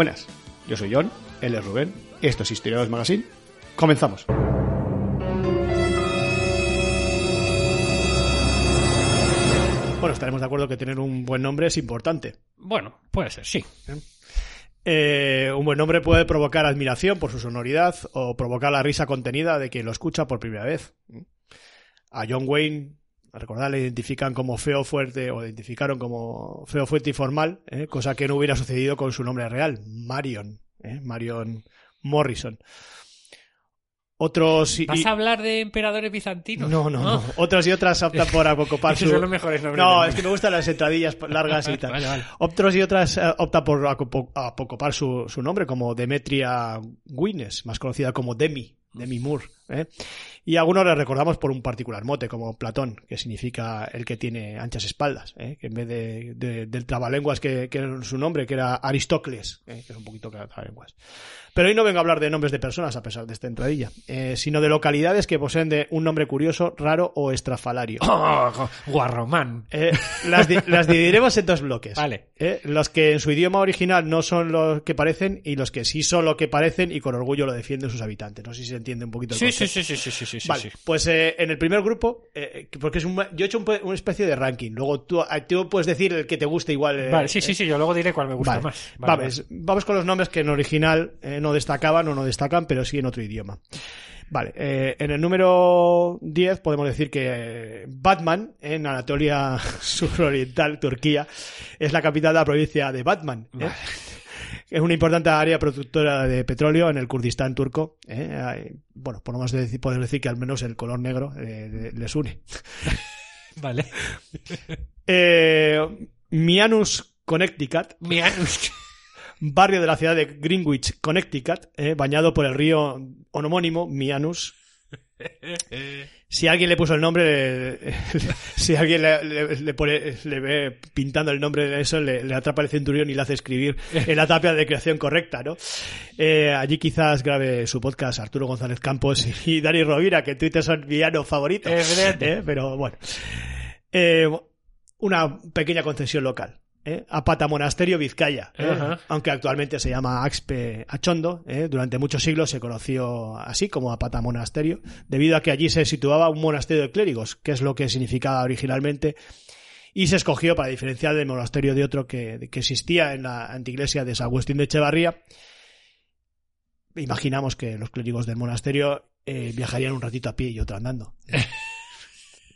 Buenas, yo soy John, él es Rubén, esto es Historiadores Magazine. Comenzamos. Bueno, estaremos de acuerdo que tener un buen nombre es importante. Bueno, puede ser, sí. Eh, un buen nombre puede provocar admiración por su sonoridad o provocar la risa contenida de quien lo escucha por primera vez. A John Wayne, a recordar, le identifican como feo fuerte o le identificaron como feo fuerte y formal, ¿eh? cosa que no hubiera sucedido con su nombre real, Marion, ¿eh? Marion Morrison. Otros y, ¿Vas a hablar de emperadores bizantinos? no, no, no. Otros y otras optan por acopar Esos su... son los mejores nombres No, es que me gustan las entradillas largas y tal. Vale, vale. Otros y otras eh, optan por apocopar su, su nombre, como Demetria Guinness, más conocida como Demi, Demi Moore. ¿Eh? Y algunos le recordamos por un particular mote, como Platón, que significa el que tiene anchas espaldas, ¿eh? que en vez de, de- del trabalenguas que, que era su nombre, que era Aristócles, ¿eh? que es un poquito que trabalenguas. Pero hoy no vengo a hablar de nombres de personas, a pesar de esta entradilla, eh, sino de localidades que poseen de un nombre curioso, raro o estrafalario. Oh, Guarromán. Eh, las, di- las dividiremos en dos bloques. Vale. Eh, los que en su idioma original no son los que parecen y los que sí son lo que parecen y con orgullo lo defienden sus habitantes. No sé si se entiende un poquito el Sí, sí, sí, sí, sí, sí, sí, Vale, sí. pues eh, en el primer grupo, eh, porque es un, yo he hecho un una especie de ranking. Luego tú, ah, tú puedes decir el que te guste igual. eh, Vale, sí, sí, eh, sí, yo luego diré cuál me gusta Vale. más. Vale, vamos, vamos con los nombres que en original eh, no destacaban o no destacan, pero sí en otro idioma. Vale, eh, en el número 10 podemos decir que Batman, en Anatolia suroriental, Turquía, es la capital de la provincia de Batman. ¿eh? Es una importante área productora de petróleo en el Kurdistán turco. ¿eh? Bueno, podemos decir, podemos decir que al menos el color negro eh, les une. Vale. Eh, Mianus, Connecticut, Mianus. barrio de la ciudad de Greenwich, Connecticut, eh, bañado por el río homónimo Mianus. Si alguien le puso el nombre, si alguien le, pone- le ve pintando el nombre de eso, le, atrapa el centurión y le hace escribir en la tapia de creación correcta, ¿no? Eh, allí quizás grabe su podcast Arturo González Campos y Dani Rovira, que en Twitter son villanos favoritos. Eh, Pero bueno. Eh, una pequeña concesión local. ¿Eh? Apata Monasterio, Vizcaya. ¿eh? Aunque actualmente se llama Axpe Achondo. ¿eh? Durante muchos siglos se conoció así como Apata Monasterio, debido a que allí se situaba un monasterio de clérigos, que es lo que significaba originalmente. Y se escogió para diferenciar del monasterio de otro que, que existía en la antiglesia de San Agustín de Echevarría. Imaginamos que los clérigos del monasterio eh, viajarían un ratito a pie y otro andando.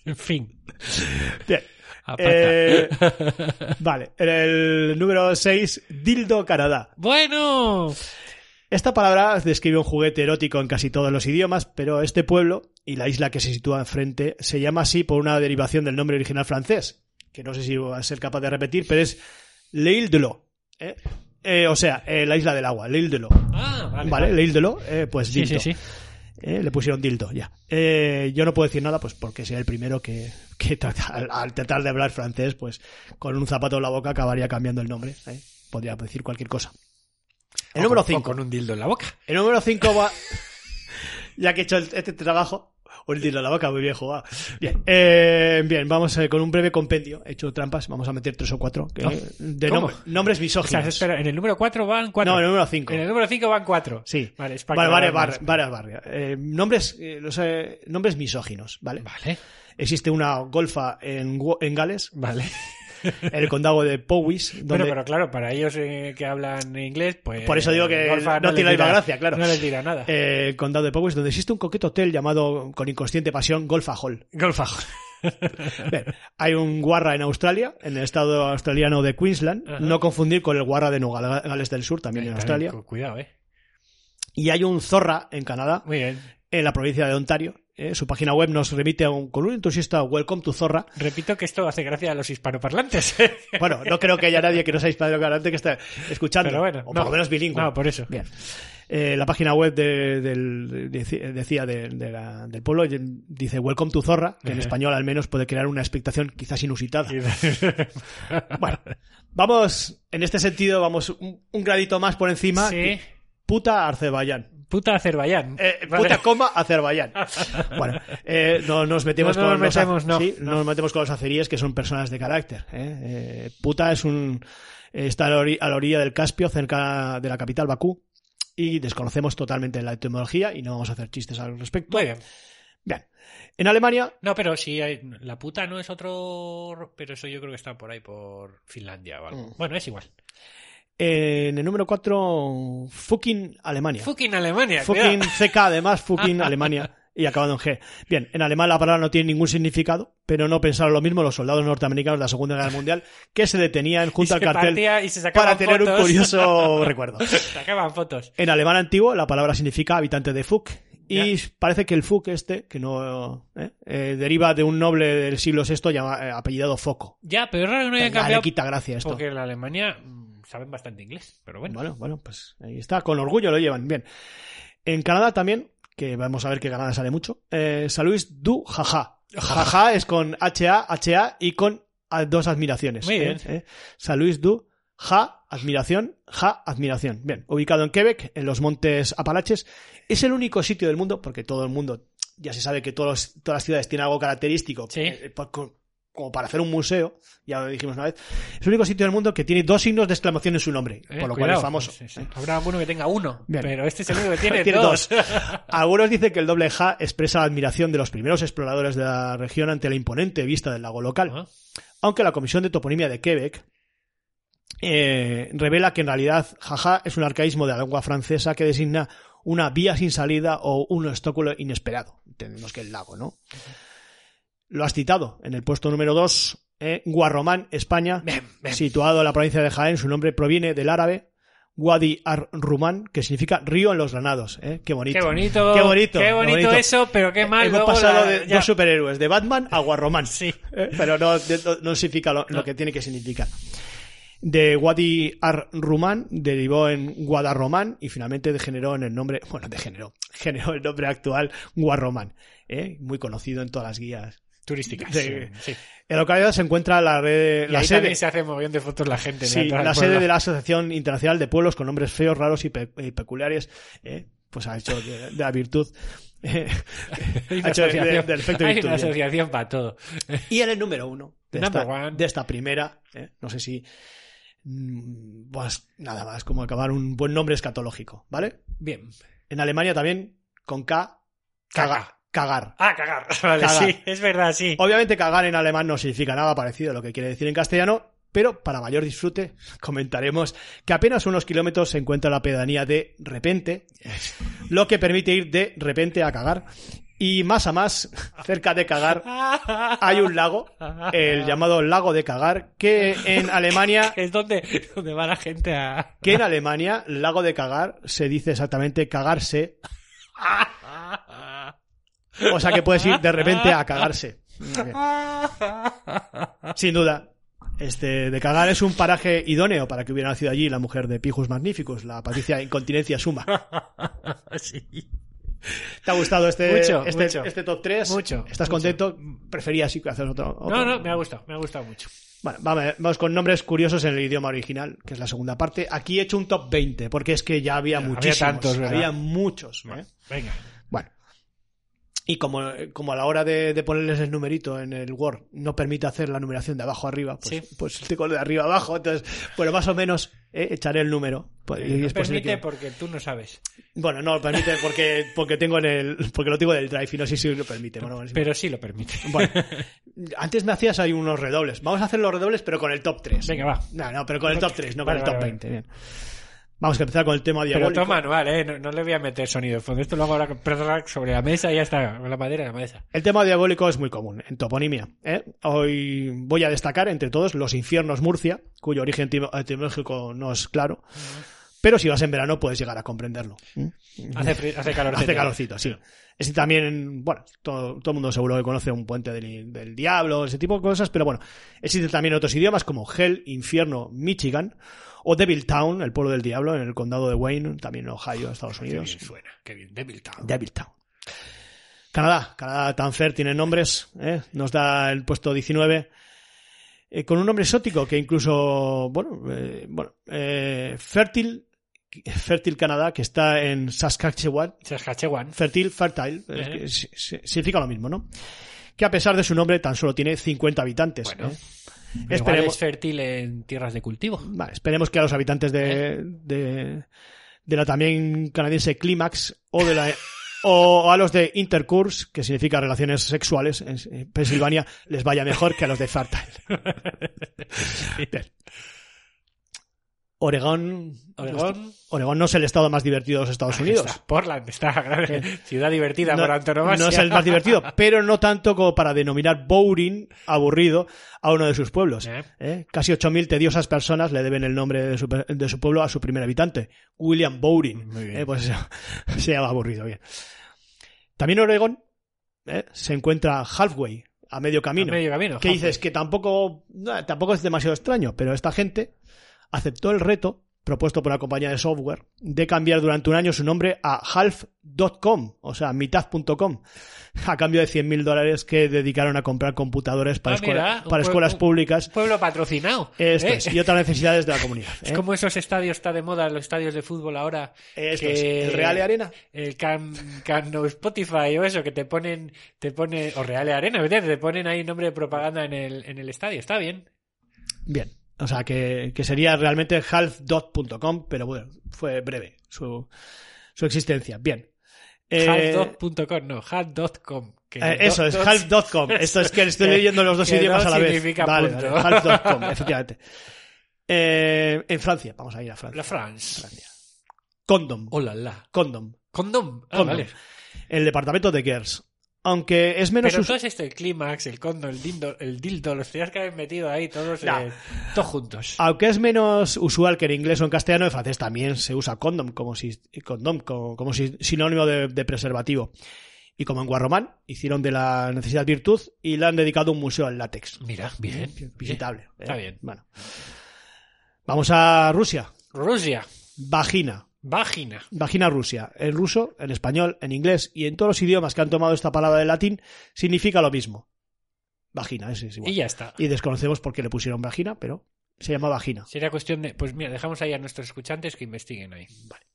En fin. Bien. Eh, vale, en el número 6, Dildo Canadá. Bueno. Esta palabra describe un juguete erótico en casi todos los idiomas, pero este pueblo y la isla que se sitúa enfrente se llama así por una derivación del nombre original francés, que no sé si voy a ser capaz de repetir, pero es L'Île de l'Eau. ¿eh? Eh, o sea, eh, la isla del agua, L'Île de l'Eau. Ah, vale. Vale, L'Île de l'Eau, pues Sí, dildo. sí, sí. Eh, le pusieron dildo, ya. Eh, yo no puedo decir nada, pues porque sea el primero que, que al, al tratar de hablar francés, pues con un zapato en la boca acabaría cambiando el nombre. ¿eh? Podría decir cualquier cosa. El O número con- o 5. Con un dildo en la boca. El número 5 va. ya que he hecho el- este trabajo. Un dildo en la boca, muy bien jugado. Bien, eh, bien vamos eh, con un breve compendio. He hecho trampas, vamos a meter tres o cuatro. que- de nombres O sea, misóginos. espera, en el número 4 van 4. no, el número 5. En el número 5 van 4. Sí. Vale, es para Vale, vale, varias barrias. Eh, nombres, eh, los, eh, nombres misóginos, ¿vale? Vale. Existe una golfa en, en Gales Vale. el condado de Powys, donde Bueno, pero claro, para ellos eh, que hablan inglés, pues. Por eso digo que Golfa no tiene la misma gracia, claro. No les dirá nada. eh, el condado de Powys, donde existe un coqueto hotel llamado con inconsciente pasión Golfa Hall. Golfa. Bien, hay un guarra en Australia, en el estado australiano de Queensland, Ajá. no confundir con el guarra de Nueva Gales del Sur, también en Australia. Cu- Cuidado, eh. Y hay un zorra en Canadá, Muy bien. en la provincia de Ontario. Eh, su página web nos remite a un, con un entusiasta Welcome to Zorra. Repito que esto hace gracia a los hispanoparlantes. Bueno, no creo que haya nadie que no sea hispanohablante que esté escuchando. Pero bueno, o por no. lo menos bilingüe. No, por eso. Bien. Eh, la página web de- del, de- decía de- de la- del pueblo dice Welcome to Zorra, que en español al menos puede crear una expectación quizás inusitada. Bueno, vamos, en este sentido, vamos un, un gradito más por encima. Sí. Puta Azerbaiyán. Puta Azerbaiyán. Eh, Vale. Puta coma Azerbaiyán. Bueno, eh, no nos metemos No, no con nos los, metemos, no, sí, no. no nos metemos con los azeríes que son personas de carácter. ¿eh? Eh, puta es un está a la, ori- a la orilla del Caspio, cerca de la capital Bakú, y desconocemos totalmente la etimología y no vamos a hacer chistes al respecto. Muy bien. Bien. En Alemania, No, pero si hay- la puta no es otro. Pero eso yo creo que está por ahí, por Finlandia o algo. Mm. Bueno, es igual. En el número 4, fucking Alemania. Fucking Alemania. Fucking. CK, además, fucking Alemania. Y acabado en G. Bien, en alemán la palabra no tiene ningún significado, pero no pensaron lo mismo los soldados norteamericanos de la Segunda Guerra Mundial, que se detenían junto al cartel y para tener un curioso recuerdo. Sacaban fotos. En alemán antiguo la palabra significa habitante de Fuck. Y parece que el Fuck este, que no ¿eh? Eh, deriva de un noble del siglo VI llama, eh, apellidado Foco. Ya, pero es raro que no hayan Ya le cambiado. quita gracia esto. Porque en la Alemania saben bastante inglés. Pero bueno. Bueno, bueno, pues ahí está, con orgullo lo llevan. Bien. En Canadá también, que vamos a ver que Canadá sale mucho, eh, Saluis du jaja. Jaja es con HA, HA y con dos admiraciones. Muy ¿eh? bien. ¿eh? Saluis du ja, admiración, ja, admiración. Bien, ubicado en Quebec, en los montes Apalaches, es el único sitio del mundo, porque todo el mundo, ya se sabe que todos, todas las ciudades tienen algo característico, Sí. eh, como para hacer un museo, ya lo dijimos una vez, es el único sitio del mundo que tiene dos signos de exclamación en su nombre, Eh, por lo cual es famoso. Sí, sí. Habrá alguno que tenga uno. Bien. Pero este es el único que tiene, Tiene dos. Algunos dicen que el doble ja expresa la admiración de los primeros exploradores de la región ante la imponente vista del lago local. Ah. Aunque la Comisión de Toponimia de Quebec eh, revela que en realidad jaja es un arcaísmo de la lengua francesa que designa una vía sin salida o un obstáculo inesperado. Entendemos que el lago, ¿no? Lo has citado en el puesto número 2, eh, Guarromán, España, Bien, bien. situado en la provincia de Jaén. Su nombre proviene del árabe Wadi ar-Rumán, que significa río en los granados. ¿eh? Qué bonito. Qué bonito. Qué bonito. Qué bonito eso, pero qué mal. Hemos pasado la- de ya. dos superhéroes, de Batman a Guarromán. Sí. Eh, Pero no, no, no significa lo, que tiene que significar. De Wadi ar-Rumán derivó en Guadarromán y finalmente degeneró en el nombre, bueno, degeneró, generó el nombre actual Guarromán, ¿eh? muy conocido en todas las guías. Turísticas. De- sí. En la localidad se encuentra la, red, Y la ahí sede, se hace mogollón de fotos la gente. sí, la sede de la Asociación Internacional de Pueblos con nombres feos, raros y, pe- y peculiares, ¿eh? pues ha hecho de, de la virtud. eh, ha hecho de- del efecto hay virtud, una asociación para todo. Y en el número uno de, esta, one. de esta primera, ¿eh? no sé si. mm, Pues nada más, como acabar un buen nombre escatológico, ¿vale? Bien. En Alemania también, con K, Caga. Cagar. Ah, cagar. Vale, Cagar. sí, es verdad, sí. Obviamente, cagar en alemán no significa nada parecido a lo que quiere decir en castellano, pero para mayor disfrute, comentaremos que apenas unos kilómetros se encuentra la pedanía de Repente, lo que permite ir de repente a cagar. Y más a más, cerca de cagar, hay un lago, el llamado lago de cagar, que en Alemania, Es donde, donde va la gente a... que en Alemania, lago de cagar se dice exactamente cagarse, o sea que puedes ir de repente a cagarse. Sin duda. Este, de cagar es un paraje idóneo para que hubiera nacido allí la mujer de Pijus Magnificus, la Patricia Incontinencia Suma. sí. ¿Te ha gustado este, Mucho, este, mucho. este top 3? Mucho, ¿Estás mucho. contento? Preferías sí que hacer otro, otro? No, no, me ha gustado, me ha gustado mucho. Bueno, vamos, vamos con nombres curiosos en el idioma original, que es la segunda parte. Aquí he hecho un top 20, porque es que ya había Había muchísimos. tantos, ¿verdad? Había muchos. ¿eh? Venga. Y como, como a la hora de, de ponerles el numerito en el Word no permite hacer la numeración de abajo a arriba, pues, Sí. pues tengo de arriba abajo. Entonces, bueno, más o menos eh, echaré el número. Pues, y no permite porque tú no sabes. Bueno, no lo permite porque, porque tengo en el, porque lo tengo del drive y no sé si lo permite. Bueno. Pero sí lo permite. Bueno, antes me hacías ahí unos redobles. Vamos a hacer los redobles, pero con el top 3. Venga, va. No, no, pero con el top 3, no con el top vale, 20. Bien. Vamos a empezar con el tema Pero diabólico. todo manual, ¿eh? No, no le voy a meter sonido de fondo. Esto lo hago ahora sobre la mesa y ya está. Con la madera en la mesa. El tema diabólico es muy común en toponimia. ¿eh? Hoy voy a destacar entre todos los infiernos Murcia, cuyo origen etim- etimológico no es claro. Pero si vas en verano puedes llegar a comprenderlo. ¿eh? Hace, hace calor. Hace calorcito, sí. Ese también, bueno, todo, todo el mundo seguro que conoce un puente del, del diablo, ese tipo de cosas, pero bueno, existen también otros idiomas como Hell, Infierno, Michigan, o Devil Town, el pueblo del diablo, en el condado de Wayne, también en Ohio, Estados Qué bien Unidos. suena. Qué bien. Devil Town. Devil Town. Canadá, Canadá tan fair tiene nombres, ¿eh? nos da el puesto 19, eh, con un nombre exótico que incluso, bueno, eh, bueno, eh, Fertile, Fertile Canadá, que está en Saskatchewan, Saskatchewan. Fertile, fertile, es que si- significa lo mismo, ¿no? Que a pesar de su nombre tan solo tiene 50 habitantes. Bueno. ¿Eh? Igual Esperemos, es fértil en tierras de cultivo. vale, esperemos que a los habitantes de, de, de la también canadiense o de la o a los de Intercourse, que significa relaciones sexuales en Pensilvania, les vaya mejor que a los de Fertile. Oregón, Oregón. Oregón no es el estado más divertido de los Estados Unidos. Está. Portland está. claro. Ciudad divertida por antonomasia. no es el más divertido, pero no tanto como para denominar boring, aburrido, a uno de sus pueblos. Eh. ¿eh? Casi 8.000 tediosas personas le deben el nombre de su, de su pueblo a su primer habitante, William bien. ¿eh? Pues se llama aburrido, bien. También Oregón ¿eh? se encuentra halfway, a medio camino. A medio camino. que dices que tampoco, no, tampoco es demasiado extraño, pero esta gente aceptó el reto propuesto por una compañía de software de cambiar durante un año su nombre a half.com, o sea, mitad.com, a cambio de 100.000 dólares que dedicaron a comprar computadores para, Ah, escuela- para escuelas públicas Pueblo patrocinado. esto ¿eh? es, y otras necesidades de la comunidad. Es ¿eh? como esos estadios está de moda, los estadios de fútbol ahora. Esto que- es, el Real Arena. El Can, Can No Spotify o eso, que te ponen, te pone, o Real Arena, ¿verdad? te ponen ahí nombre de propaganda en el, en el estadio. Está bien. Bien. O sea, que, que sería realmente half.com, pero bueno, fue breve su, su existencia. Bien. Eh, Half.com, no, half.com. que Eh, eso es, half.com. Esto es que estoy leyendo los dos idiomas a la vez. Vale, vale, half.com, efectivamente. Eh, en Francia, vamos a ir a Francia. La France. Francia. Condom. Hola, la. Condom. Condom. Ah, Condom. vale. El departamento de Gers. Aunque es menos Pero us- todo es esto, el clímax, el condom, el dildo, el dildo, los tenías que haber metido ahí todos, No. eh, todos juntos. Aunque es menos usual que en inglés o en castellano, en francés también se usa condom como si condom como, como si sinónimo de, de preservativo. Y como en Guarromán, hicieron de la necesidad virtud y le han dedicado un museo al látex. Mira, bien. Visitable. ¿eh? Está bien. Bueno. Vamos a Rusia. Rusia. Vagina. Vagina. Vagina Rusia. En ruso, en español, en inglés y en todos los idiomas que han tomado esta palabra del latín, significa lo mismo. Vagina, ese es igual. Y ya está. Y desconocemos por qué le pusieron vagina, pero se llama vagina. Sería cuestión de. Pues mira, dejamos ahí a nuestros escuchantes que investiguen ahí. Vale.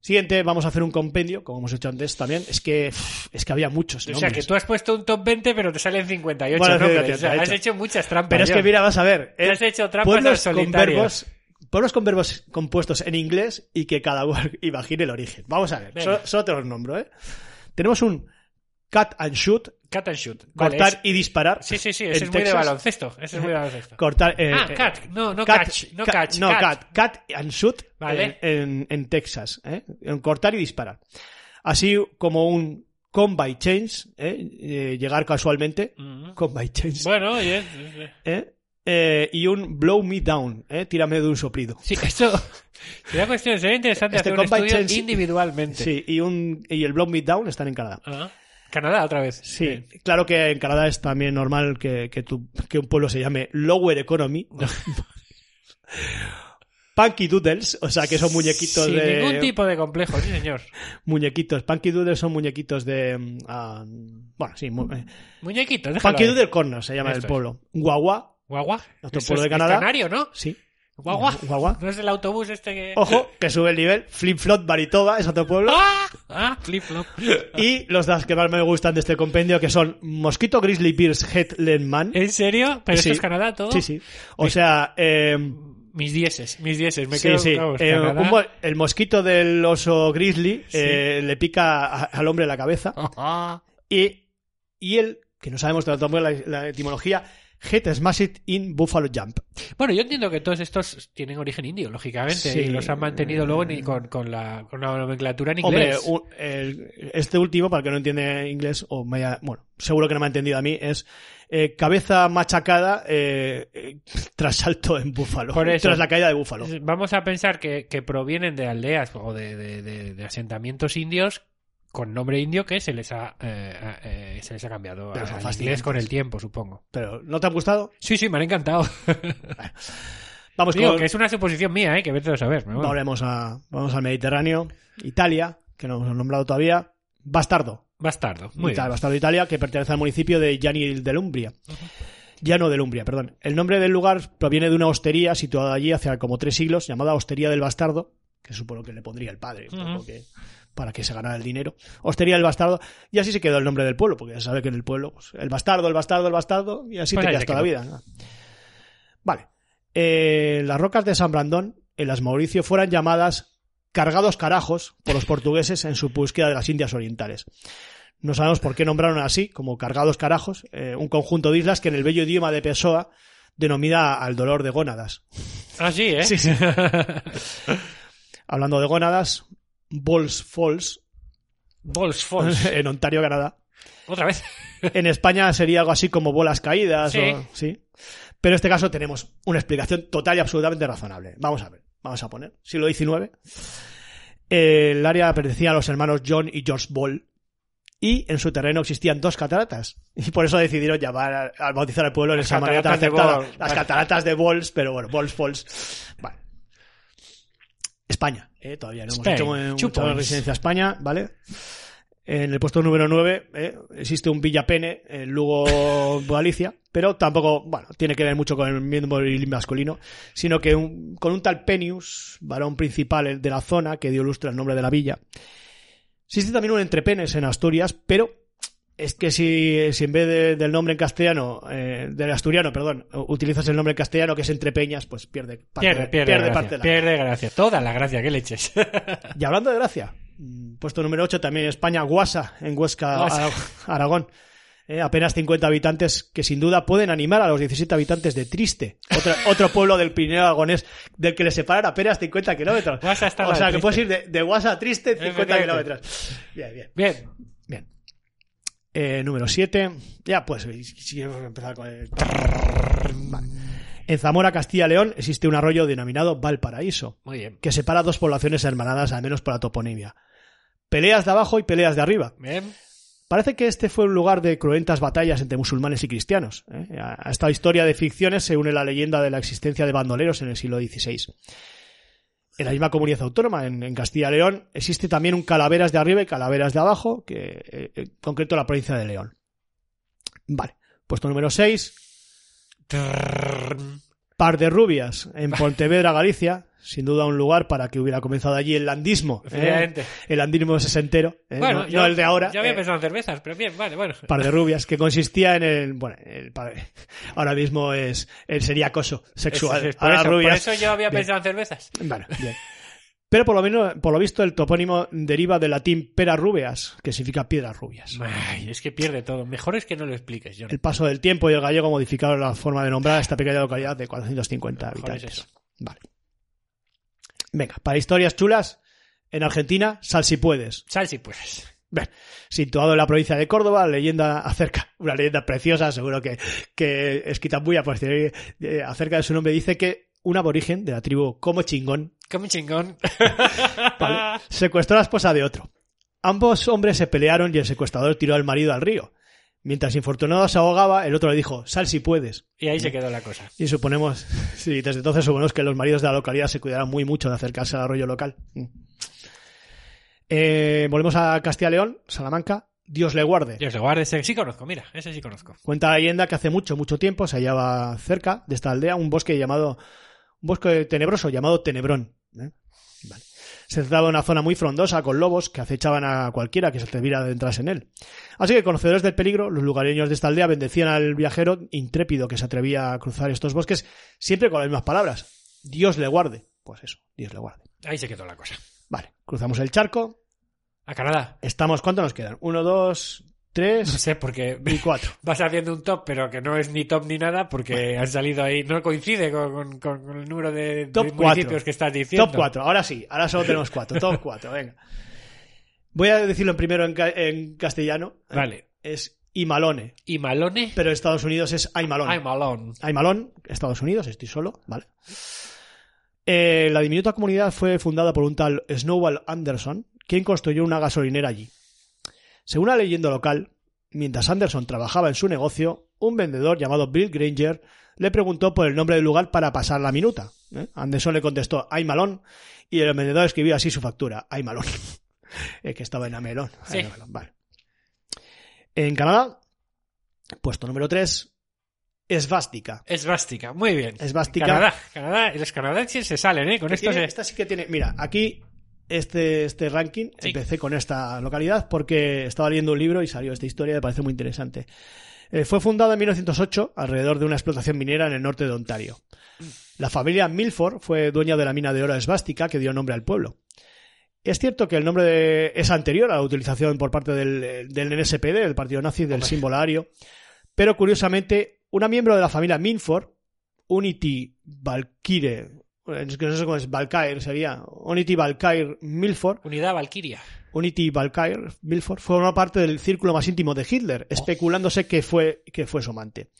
Siguiente, vamos a hacer un compendio, como hemos hecho antes también. Es que es que había muchos O sea, que tú has puesto un top 20, pero te salen 58 Bueno, nombres. O sea, has hecho. muchas trampas. Pero es que mira, vas a ver. Te eh, has hecho trampas pueblos al con verbos, pueblos con verbos compuestos en inglés y que cada uno imagine el origen. Vamos a ver, solo, solo te los nombro, ¿eh? Tenemos un cut and shoot, Cat and shoot. Cortar y disparar. Sí, sí, sí. Ese es muy de baloncesto. Ese es muy de baloncesto. Cortar. eh, ah, eh, cat. No, no cut- catch. No cut- catch. No, cat. cut. Cut and shoot Vale. en, en- en Texas. ¿eh? En cortar y disparar. Así como un come by change, ¿eh? Eh, llegar casualmente. Come by change. Bueno, oye. ¿eh? Eh, y un blow me down, ¿eh? tírame de un soplido. Sí, esto sería cuestión, sería interesante Este hacer un estudio individualmente. Sí, y, un, y el blow me down están en Canadá. Ah, Canadá otra vez. Sí, claro que en Canadá es también normal que, que, tu- que un pueblo se llame Lower Economy. Punky Doodles, o sea que son muñequitos Sin de. ningún tipo de complejo, sí señor. Muñequitos. Punky Doodles son muñequitos de. ah, bueno, sí. mu- eh, Muñequitos, Punky. Doodle Corner se llama Esto el es. pueblo. Guagua, Guagua. Otro Eso pueblo de Canadá. Es canario, ¿no? sí. Guagua. Guagua. ¿No es el autobús este que... Ojo, que sube el nivel. Flip Flop, Baritoba, es otro pueblo. ¡Ah! ¡Ah! Flip flop. Y los dos que más me gustan de este compendio, que son Mosquito Grizzly Bears Headland Man. ¿En serio? ¿Pero Sí. esto es Canadá todo? Sí, sí. O sea, eh, Mis dieces, mis dieces. Me sí, quedo, sí. vamos, Eh, un el mosquito del oso grizzly Sí. eh, le pica a- al hombre la cabeza. Y, y él, que no sabemos la, la etimología, Head Smashed in Buffalo Jump. Bueno, yo entiendo que todos estos tienen origen indio, lógicamente, Sí. y los han mantenido luego ni con, con, la, con la nomenclatura en Hombre, inglés. el- este último, para el que no entiende inglés, o me haya- bueno, seguro que no me ha entendido a mí, es eh, cabeza machacada eh, eh, tras salto en Búfalo. Por eso. Tras la caída de Búfalo. Vamos a pensar que, que provienen de aldeas o de, de- de- de asentamientos indios con nombre indio que se les ha, eh, eh, se les ha cambiado Pero fascinantes. inglés con el tiempo, supongo. Pero, ¿no te han gustado? Sí, sí, me han encantado. Vamos Digo con... que es una suposición mía, ¿eh? que vete a saber. bueno. Volvemos a, vamos al Mediterráneo. Italia, que no hemos nombrado todavía. Bastardo. Bastardo. Muy Italia, bien. Bastardo Italia, que pertenece al municipio de Llani del Umbria. Llano del Umbria, perdón. El nombre del lugar proviene de una hostería situada allí hace como tres siglos, llamada Hostería del Bastardo, que supongo que le pondría el padre, poco Ujú. Para que se ganara el dinero. Hostería del Bastardo, y así se quedó el nombre del pueblo, porque ya se sabe que en el pueblo, pues, el bastardo, el bastardo, el bastardo, y así Pues te quedas toda la vida. ¿no? Vale. Eh, las rocas de San Brandón, en las Mauricio, fueran llamadas cargados carajos por los portugueses en su búsqueda de las Indias Orientales. No sabemos por qué nombraron así, como cargados carajos, eh, un conjunto de islas que en el bello idioma de Pessoa denomina al dolor de gónadas. Ah, sí, ¿eh? Sí, sí. Hablando de gónadas, Balls Falls, Balls Falls. en Ontario, Canadá. Otra vez. En España sería algo así como bolas caídas. Sí. o- sí. Pero en este caso tenemos una explicación total y absolutamente razonable. Vamos a ver. Vamos a poner. Siglo XIX. El área pertenecía a los hermanos John y George Ball. Y en su terreno existían dos cataratas. Y por eso decidieron llamar al bautizar al pueblo en Las esa manera tan aceptada. Las cataratas de Balls, pero bueno, Balls Falls. Vale. España, ¿eh? todavía no hemos Spain. hecho mucha residencia a España, ¿vale? En el puesto número 9 eh, existe un Villapene en Lugo, Galicia, pero tampoco, bueno, tiene que ver mucho con el miembro masculino, sino que un- con un tal Penius, varón principal de la zona, que dio lustre al nombre de la villa. Existe también un Entrepenes en Asturias, pero es que si, si en vez de- del nombre en castellano, eh, del asturiano, perdón, utilizas el nombre en castellano que es Entrepeñas, pues pierde parte, Pierde, pierde, pierde gracia, parte de la- pierde gracia. Toda la gracia que le eches. y hablando de gracia, mm, puesto número 8 también España, Guasa, en Huesca, Guasa. Aragón. Eh, apenas 50 habitantes que sin duda pueden animar a los 17 habitantes de Triste, otra- otro pueblo del Pirineo Aragonés del que le separan apenas 50 kilómetros. Guasa está o sea, que Triste. puedes ir de, de Guasa a Triste 50 Efectivamente. kilómetros. Bien, bien, Bien. Eh, número 7. Ya, pues, si si quieres empezar con el... Vale. En Zamora, Castilla-León, existe un arroyo denominado Valparaíso Muy bien. que separa dos poblaciones hermanadas, al menos por la toponimia. Peleas de abajo y peleas de arriba. Bien. Parece que este fue un lugar de cruentas batallas entre musulmanes y cristianos. ¿eh? A a esta historia de ficciones se une la leyenda de la existencia de bandoleros en el siglo XVI. En la misma comunidad autónoma, en, Castilla y León, existe también un Calaveras de arriba y Calaveras de abajo, que eh, en concreto la provincia de León. Vale, puesto número 6, Par de Rubias, en Pontevedra, Galicia. Sin duda un lugar para que hubiera comenzado allí el landismo. ¿eh? El landismo sesentero, ¿eh? Bueno, no, yo- no el de ahora. Ya había ¿eh? pensado en cervezas, pero bien, vale, bueno. par de rubias, que consistía en el, bueno, el ahora mismo es, el sería acoso sexual Es- es- por, eso, por rubias. eso yo había Bien. pensado en cervezas. Bueno, bien. Pero por lo menos, por lo visto, el topónimo deriva del latín pera rubeas, que significa piedras rubias. Ay, es que pierde todo. Mejor es que no lo expliques, John. El paso del tiempo y el gallego modificaron la forma de nombrar a esta pequeña localidad de 450 Mejor es habitantes. Vale. Venga, para historias chulas, en Argentina, sal si puedes. Sal si puedes. Bien, situado en la provincia de Córdoba, leyenda acerca, una leyenda preciosa, seguro que, que escrita muy a posteriori, eh, acerca de su nombre, dice que un aborigen de la tribu Como Chingón Como chingón. ¿vale? secuestró a la esposa de otro. Ambos hombres se pelearon y el secuestrador tiró al marido al río. Mientras infortunado se ahogaba, el otro le dijo, sal si puedes. Y ahí se quedó la cosa. Y suponemos, sí, desde entonces suponemos que los maridos de la localidad se cuidarán muy mucho de acercarse al arroyo local. Mm. Eh, volvemos a Castilla León, Salamanca. Dios le guarde. Dios le guarde. Ese sí conozco, mira, ese sí conozco. Cuenta la leyenda que hace mucho, mucho tiempo se hallaba cerca de esta aldea un bosque llamado un bosque tenebroso llamado Tenebrón. ¿eh? Vale. Se trataba de una zona muy frondosa con lobos que acechaban a cualquiera que se atreviera a adentrarse en él. Así que, conocedores del peligro, los lugareños de esta aldea bendecían al viajero intrépido que se atrevía a cruzar estos bosques, siempre con las mismas palabras. Dios le guarde. Pues eso, Dios le guarde. Ahí se quedó la cosa. Vale, cruzamos el charco. A Canadá. Estamos, ¿cuánto nos quedan? Uno, dos, tres No sé, porque y cuatro. vas haciendo un top, pero que no es ni top ni nada, porque han salido ahí, no coincide con, con- el número de, de Top municipios cuatro. que estás diciendo. Top 4, ahora sí, ahora solo tenemos cuatro. Top 4, venga. Voy a decirlo en primero en, ca- en castellano. Vale. Es Imalone, Y Malone. pero Estados Unidos es Aymalón. I'm alone. Aymalón, Estados Unidos, estoy solo, ¿vale? Eh, la diminuta comunidad fue fundada por un tal Snowball Anderson, quien construyó una gasolinera allí. Según la leyenda local, mientras Anderson trabajaba en su negocio, un vendedor llamado Bill Granger le preguntó por el nombre del lugar para pasar la minuta. ¿eh? Anderson le contestó Aymalón y el vendedor escribió así su factura, Aymalón. Es que estaba en Amelón. Sí. Aymalón, vale. En Canadá, puesto número 3, Esvástica. Esvástica. Muy bien. Esvástica. Canadá. Canadá. Los canadienses se salen, ¿eh? Con esto se... Esta sí que tiene. Mira, aquí este, este ranking Sí. empecé con esta localidad porque estaba leyendo un libro y salió esta historia me parece muy interesante. Eh, fue fundada en 1908 alrededor de una explotación minera en el norte de Ontario. La familia Milford fue dueña de la mina de oro esvástica que dio nombre al pueblo. Es cierto que el nombre de- es anterior a la utilización por parte del, del NSPD, del partido nazi, del Hombre. símbolo ario, pero curiosamente, una miembro de la familia Milford, Unity Valkyrie, es que no sé cómo es, Valkyrie sería, Unity Valkyrie Milford, Unidad Valkyria. Unity Valkyrie Milford, forma parte del círculo más íntimo de Hitler, especulándose que fue, que fue su amante.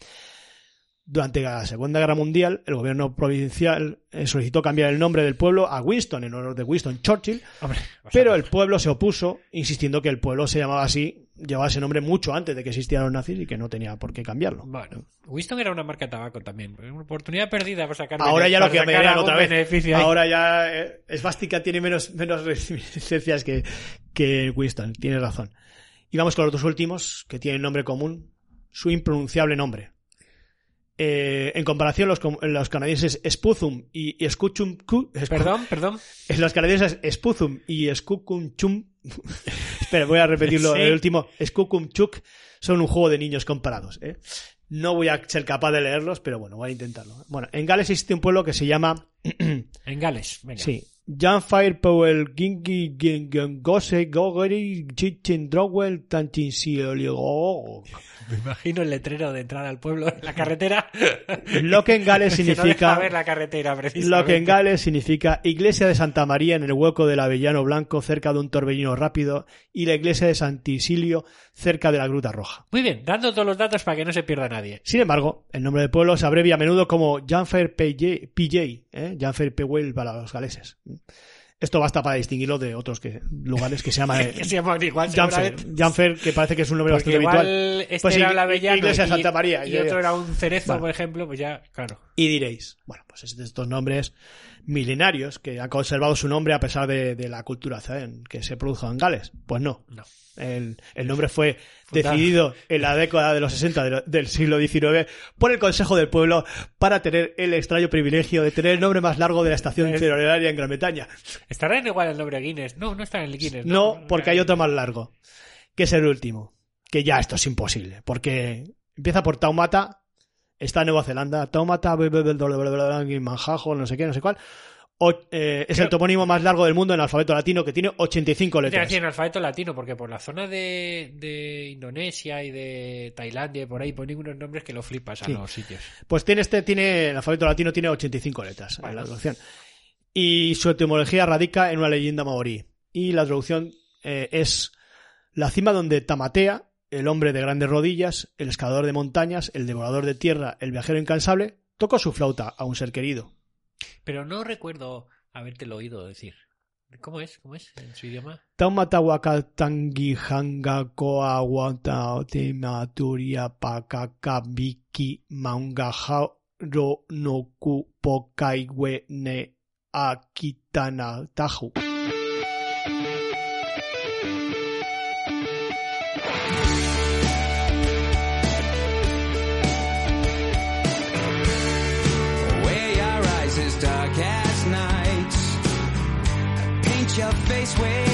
Durante la Segunda Guerra Mundial, el gobierno provincial eh, solicitó cambiar el nombre del pueblo a Winston en honor de Winston Churchill, Hombre, pero el pueblo se opuso, insistiendo que el pueblo se llamaba así, llevaba ese nombre mucho antes de que existieran los nazis y que no tenía por qué cambiarlo. Bueno, Winston era una marca de tabaco también. Una oportunidad perdida por sacar Ahora ya lo cambiarían algún otra vez. ahí. Ahora ya eh, Svastika tiene menos, menos resistencias que, que Winston, tiene razón. Y vamos con los dos últimos, que tienen nombre común, su impronunciable nombre. Eh, en comparación, los, los canadienses Sputhum y Escuchum... Perdón, perdón. Los canadienses Sputhum y Skukumchum... Espera, voy a repetirlo. Sí. El último, Skukumchuk, son un juego de niños comparados. ¿eh? No voy a ser capaz de leerlos, pero bueno, voy a intentarlo. Bueno, en Gales existe un pueblo que se llama... En Gales. Venga. Sí. Janfire Powell Gingi Gose Gogori Chichen Drowell Tanchinsioligo. Me imagino el letrero de entrada al pueblo en la carretera. Lo que en Gales significa... ver la carretera. Lo que en Gales significa Iglesia de Santa María en el hueco del Avellano Blanco cerca de un torbellino rápido y la Iglesia de Santisilio cerca de la Gruta Roja. Muy bien, dando todos los datos para que no se pierda nadie. Sin embargo, el nombre del pueblo se abrevia a menudo como Janfair PJ, PJ ¿eh? Janfair Pewell para los galeses. Esto basta para distinguirlo de otros que, lugares que se llaman Que se llaman igual. Janfair, que parece que es un nombre Porque bastante igual habitual. este Pues era Avellano Iglesia y- Santa María, y, ya, ya. otro era un cerezo, Vale. por ejemplo, pues ya, claro. Y diréis, bueno, pues es de estos nombres milenarios que han conservado su nombre a pesar de, de la cultura zen que se produjo en Gales. Pues no. No. El, el nombre fue Fundado. decidido en la década de los 60 de lo- del siglo XIX por el Consejo del Pueblo para tener el extraño privilegio de tener el nombre más largo de la estación Es- ferroviaria en Gran Bretaña. ¿Estará en igual el nombre Guinness? No, no está en el Guinness. No, porque hay otro más largo, que es el último. Que ya esto es imposible, porque empieza por Taumata, está en Nueva Zelanda, bla, Manjajo, no sé qué, no sé cuál. O- eh, es el topónimo más largo del mundo en alfabeto latino, que tiene 85 Te letras. decía en alfabeto latino, porque por la zona de, de Indonesia y de Tailandia y por ahí ponen unos nombres que lo flipas a Sí. los sitios. Pues tiene este, tiene, el alfabeto latino tiene 85 letras en la traducción. Y su etimología radica en una leyenda maorí. Y la traducción eh, es la cima donde Tamatea, el hombre de grandes rodillas, el escalador de montañas, el devorador de tierra, el viajero incansable, tocó su flauta a un ser querido. Pero no recuerdo habértelo oído decir. ¿Cómo es? ¿Cómo es en su idioma? Pakakabiki maungaja ro no your face with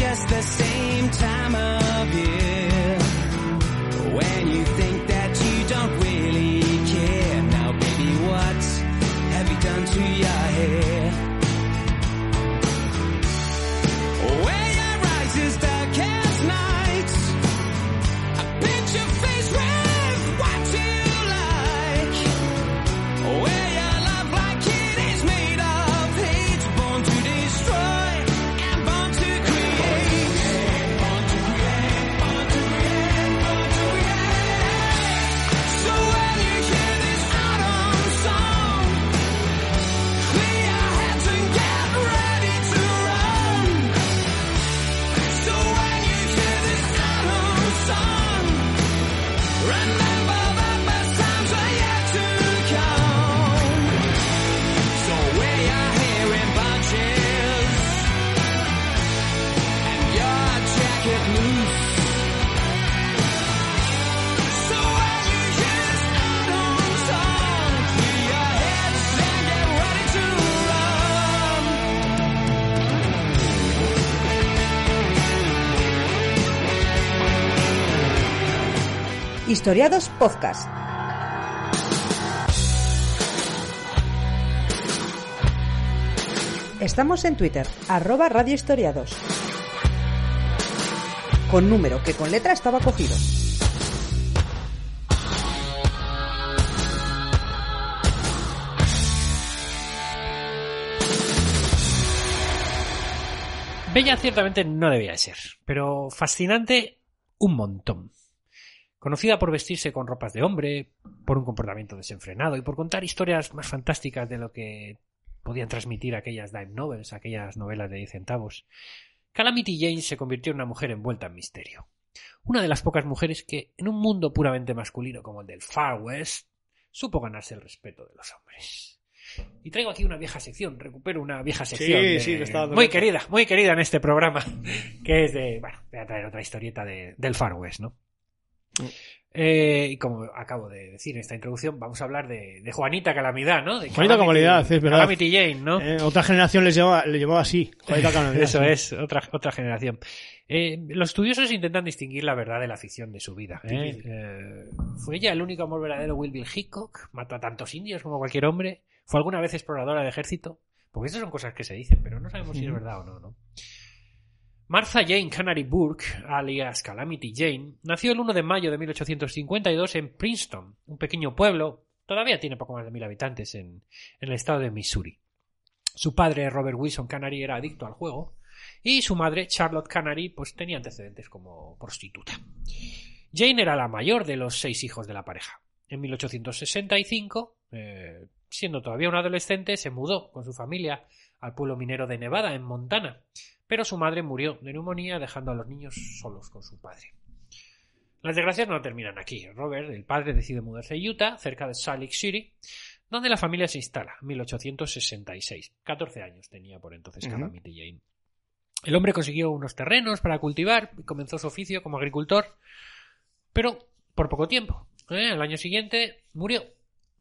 just the same time of year? Historiados Podcast. Estamos en Twitter, arroba Radio Historiados. Con número que con letra estaba cogido. Bella ciertamente no debía de ser, pero fascinante un montón. Conocida por vestirse con ropas de hombre, por un comportamiento desenfrenado y por contar historias más fantásticas de lo que podían transmitir aquellas dime novels, aquellas novelas de 10 centavos, Calamity Jane se convirtió en una mujer envuelta en misterio. Una de las pocas mujeres que, en un mundo puramente masculino como el del Far West, supo ganarse el respeto de los hombres. Y traigo aquí una vieja sección, recupero una vieja sección. Sí, de- sí, está muy querida, muy querida en este programa, que es de, bueno, voy a traer otra historieta de- del Far West, ¿no? Eh, y como acabo de decir en esta introducción, vamos a hablar de, de Juanita Calamidad, ¿no? De Juanita Calamidad, es verdad. Calamity Jane, ¿no? Eh, otra generación les llevaba, le así. Juanita Calamidad, Eso es, otra, otra generación. Eh, los estudiosos intentan distinguir la verdad de la ficción de su vida. ¿Fue ella el único amor verdadero Will Bill Hickok? ¿Mató a tantos indios como cualquier hombre? ¿Fue alguna vez exploradora de ejército? Porque estas son cosas que se dicen, pero no sabemos si es verdad o no, ¿no? Martha Jane Canary Burke, alias Calamity Jane, nació el 1 de mayo de 1852 en Princeton, un pequeño pueblo, todavía tiene poco más de mil habitantes en, el estado de Missouri. Su padre, Robert Wilson Canary, era adicto al juego y su madre, Charlotte Canary, pues tenía antecedentes como prostituta. Jane era la mayor de los seis hijos de la pareja. En 1865, eh, siendo todavía un adolescente, se mudó con su familia al pueblo minero de Nevada, en Montana, pero su madre murió de neumonía dejando a los niños solos con su padre. Las desgracias no terminan aquí. Robert, el padre, decide mudarse a Utah, cerca de Salt Lake City, donde la familia se instala, en 1866. 14 años tenía por entonces. Calamity Jane. El hombre consiguió unos terrenos para cultivar y comenzó su oficio como agricultor, pero por poco tiempo. ¿eh? El año siguiente murió,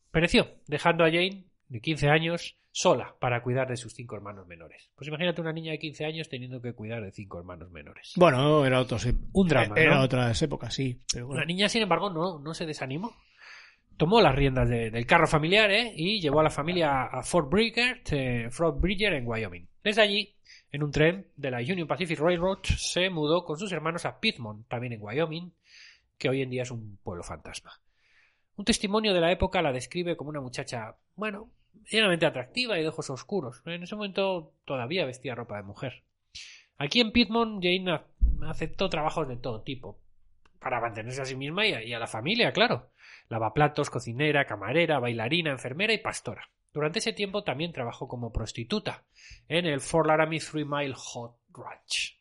pereció, dejando a Jane, de 15 años, sola para cuidar de sus cinco hermanos menores. Pues imagínate una niña de 15 años teniendo que cuidar de cinco hermanos menores. Bueno, era otros, Un drama, Era ¿no? otras épocas, sí. Pero bueno. La niña, sin embargo, no, no se desanimó. tomó las riendas de- del carro familiar ¿eh? y llevó a la familia a Fort Bridger, eh, Fort Bridger en Wyoming. Desde allí, en un tren de la Union Pacific Railroad, se mudó con sus hermanos a Piedmont, también en Wyoming, que hoy en día es un pueblo fantasma. Un testimonio de la época la describe como una muchacha, bueno, llenamente atractiva y de ojos oscuros. En ese momento todavía vestía ropa de mujer. Aquí en Piedmont, Jane aceptó trabajos de todo tipo, para mantenerse a sí misma y a, y a la familia, claro. Lavaplatos, cocinera, camarera, bailarina, enfermera y pastora. Durante ese tiempo también trabajó como prostituta en el Fort Laramie Three Mile Hot Ranch.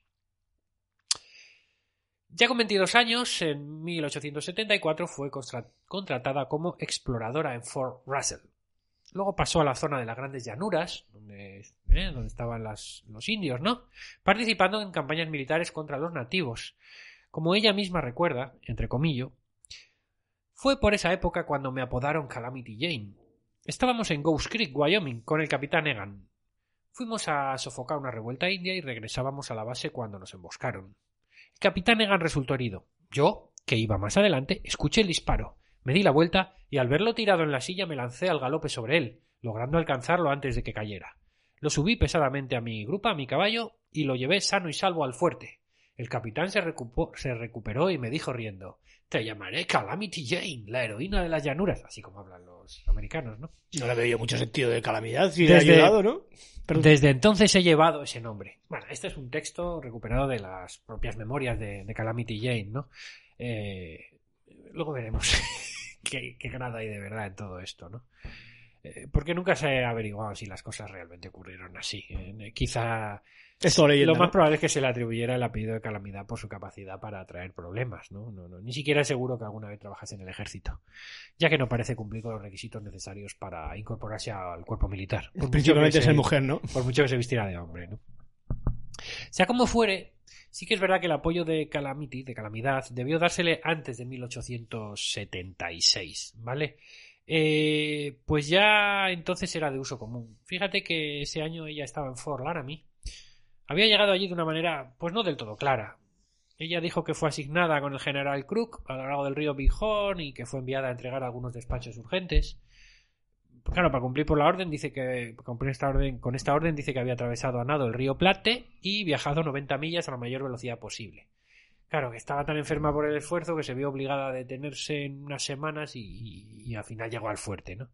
Ya con 22 años, en 1874 fue contratada como exploradora en Fort Russell. Luego pasó a la zona de las grandes llanuras, donde, eh, estaban los indios, ¿no? Participando en campañas militares contra los nativos. Como ella misma recuerda, entre comillas, fue por esa época cuando me apodaron Calamity Jane. Estábamos en Ghost Creek, Wyoming, con el capitán Egan. Fuimos a sofocar una revuelta india y regresábamos a la base cuando nos emboscaron. El capitán Egan resultó herido. Yo, que iba más adelante, escuché el disparo. Me di la vuelta y al verlo tirado en la silla me lancé al galope sobre él, logrando alcanzarlo antes de que cayera. Lo subí pesadamente a mi grupa, a mi caballo, y lo llevé sano y salvo al fuerte. El capitán se, recupo- se recuperó y me dijo riendo Te llamaré Calamity Jane, la heroína de las llanuras, así como hablan los americanos, ¿no? No le veo mucho sentido de calamidad si Desde- le ha ayudado, ¿no? Desde entonces he llevado ese nombre. Bueno, este es un texto recuperado de las propias memorias de, de Calamity Jane, ¿no? Eh, luego veremos qué, qué grado hay de verdad en todo esto, ¿no? Eh, porque nunca se ha averiguado si las cosas realmente ocurrieron así. Eh, quizá esto leyenda, lo más ¿no? probable es que se le atribuyera el apellido de calamidad por su capacidad para atraer problemas, ¿no? No, no, Ni siquiera es seguro que alguna vez trabajase en el ejército, ya que no parece cumplir con los requisitos necesarios para incorporarse al cuerpo militar. Por mucho que Principalmente es se- mujer, ¿no? por mucho que se vistiera de hombre, ¿no? Sea como fuere, sí que es verdad que el apoyo de Calamity, de Calamidad, debió dársele antes de 1876, ¿vale? Eh, pues ya entonces era de uso común. Fíjate que ese año ella estaba en Fort Laramie. Había llegado allí de una manera, pues no del todo clara. Ella dijo que fue asignada con el general Crook a lo largo del río Bijón y que fue enviada a entregar algunos despachos urgentes. Claro, para cumplir por la orden dice que esta orden, con esta orden dice que había atravesado a nado el río Plate y viajado 90 millas a la mayor velocidad posible. Claro, que estaba tan enferma por el esfuerzo que se vio obligada a detenerse en unas semanas y, y- y al final llegó al fuerte, ¿no?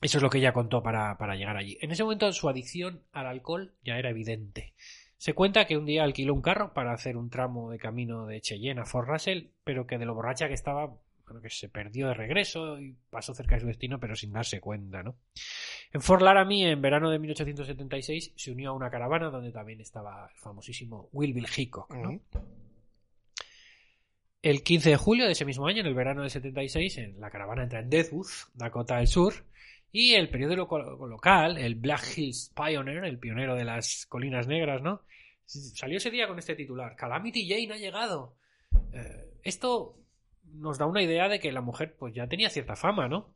Eso es lo que ella contó para, para llegar allí. En ese momento su adicción al alcohol ya era evidente. Se cuenta que un día alquiló un carro para hacer un tramo de camino de Cheyenne a Fort Russell, pero que de lo borracha que estaba, que se perdió de regreso y pasó cerca de su destino, pero sin darse cuenta, ¿no? En Fort Laramie, en verano de 1876, se unió a una caravana donde también estaba el famosísimo Will Bill Hickok, ¿no? El 15 de julio de ese mismo año, en el verano del 76, en la caravana entra en Deadwood, Dakota del Sur, y el periódico lo- local, el Black Hills Pioneer, el pionero de las colinas negras, ¿no? Salió ese día con este titular, Calamity Jane ha llegado. Eh, esto nos da una idea de que la mujer pues ya tenía cierta fama, ¿no?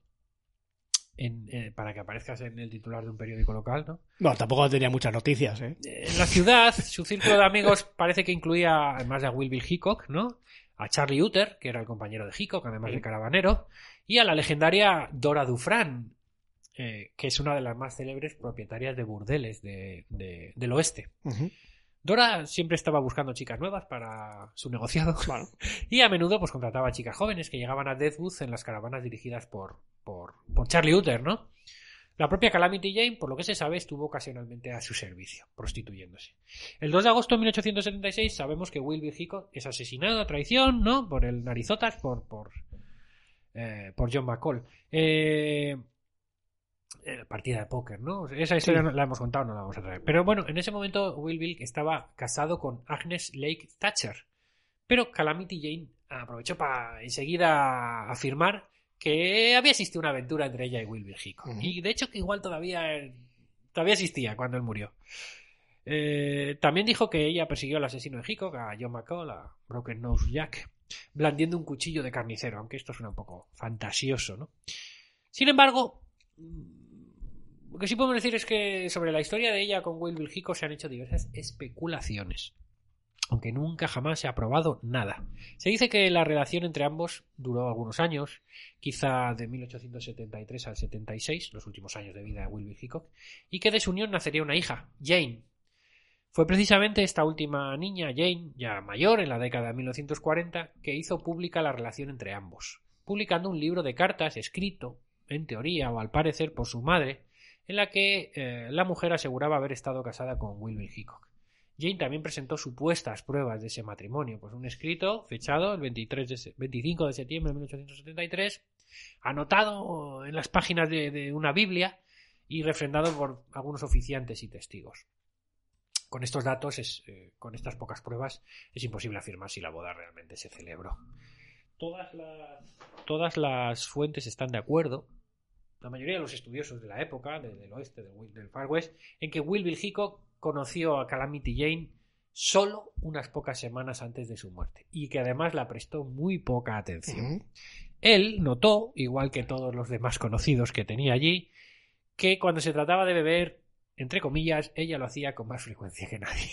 En- eh, para que aparezcas en el titular de un periódico local, ¿no? Bueno, tampoco tenía muchas noticias, ¿eh? En la ciudad, su círculo de amigos parece que incluía, además de a Will Bill Hickok, ¿no? A Charlie Utter, que era el compañero de Hickok, además de caravanero, y a la legendaria Dora Dufran, eh, que es una de las más célebres propietarias de burdeles de- de- del oeste. Dora siempre estaba buscando chicas nuevas para su negociado Bueno, y a menudo pues contrataba chicas jóvenes que llegaban a Deathwood en las caravanas dirigidas por, por, por Charlie Utter, ¿no? La propia Calamity Jane, por lo que se sabe, estuvo ocasionalmente a su servicio, prostituyéndose. El 2 de agosto de 1876 sabemos que Will Bill Hickok es asesinado a traición, ¿no? Por el narizotas, por, por, eh, por John McCall. Eh, partida de póker, ¿no? Esa historia la hemos contado, no la vamos a traer. Pero bueno, en ese momento Will Bill estaba casado con Agnes Lake Thatcher. Pero Calamity Jane aprovechó para enseguida afirmar que había existido una aventura entre ella y Will Bill Hickok. Ujú. Y de hecho que igual todavía, todavía existía cuando él murió. Eh, también dijo que ella persiguió al asesino de Hickok, a John McCall, a Broken Nose Jack, blandiendo un cuchillo de carnicero, aunque esto suena un poco fantasioso, ¿no? Sin embargo, lo que sí podemos decir es que sobre la historia de ella con Will Bill Hickok se han hecho diversas especulaciones. aunque nunca jamás se ha probado nada. Se dice que la relación entre ambos duró algunos años, quizá de 1873 al 76, los últimos años de vida de Wilbur Hickok, y que de su unión nacería una hija, Jane. Fue precisamente esta última niña, Jane, ya mayor en la década de 1940, que hizo pública la relación entre ambos, publicando un libro de cartas escrito, en teoría o al parecer, por su madre, en la que eh, la mujer aseguraba haber estado casada con Wilbur Hickok. Jane también presentó supuestas pruebas de ese matrimonio, pues un escrito fechado el 23 de se- 25 de septiembre de 1873, anotado en las páginas de, una Biblia y refrendado por algunos oficiantes y testigos. Con estos datos, es, eh, con estas pocas pruebas, es imposible afirmar si la boda realmente se celebró. Todas las fuentes están de acuerdo, la mayoría de los estudiosos de la época, de- del oeste, del, Far West, en que Wilbur Hickok conoció a Calamity Jane solo unas pocas semanas antes de su muerte y que además la prestó muy poca atención. Él notó, igual que todos los demás conocidos que tenía allí, que cuando se trataba de beber, entre comillas, ella lo hacía con más frecuencia que nadie.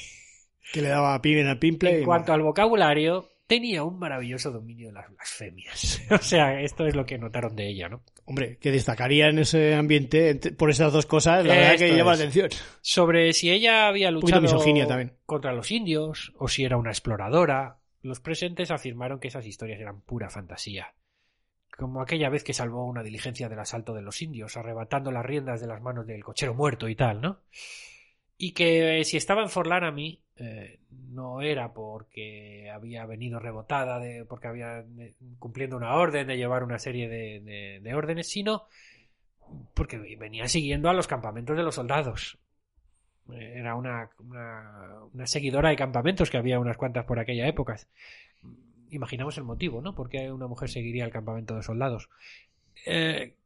Que le daba pin en el pimple. En y cuanto al vocabulario, tenía un maravilloso dominio de las blasfemias. o sea, esto es lo que notaron de ella, ¿no? Hombre, que destacaría en ese ambiente ent- por esas dos cosas, la verdad que llama la atención. Sobre si ella había luchado también. contra los indios o si era una exploradora, los presentes afirmaron que esas historias eran pura fantasía. Como aquella vez que salvó una diligencia del asalto de los indios, arrebatando las riendas de las manos del cochero muerto y tal, ¿no? Y que eh, si estaba en Fort Laramie, eh, no era porque había venido rebotada, porque había eh, cumpliendo una orden de llevar una serie de, de- de órdenes, sino porque venía siguiendo a los campamentos de los soldados. Eh, Era una, seguidora de campamentos que había unas cuantas por aquella época. Imaginamos el motivo, ¿no? ¿Por qué una mujer seguiría el campamento de soldados?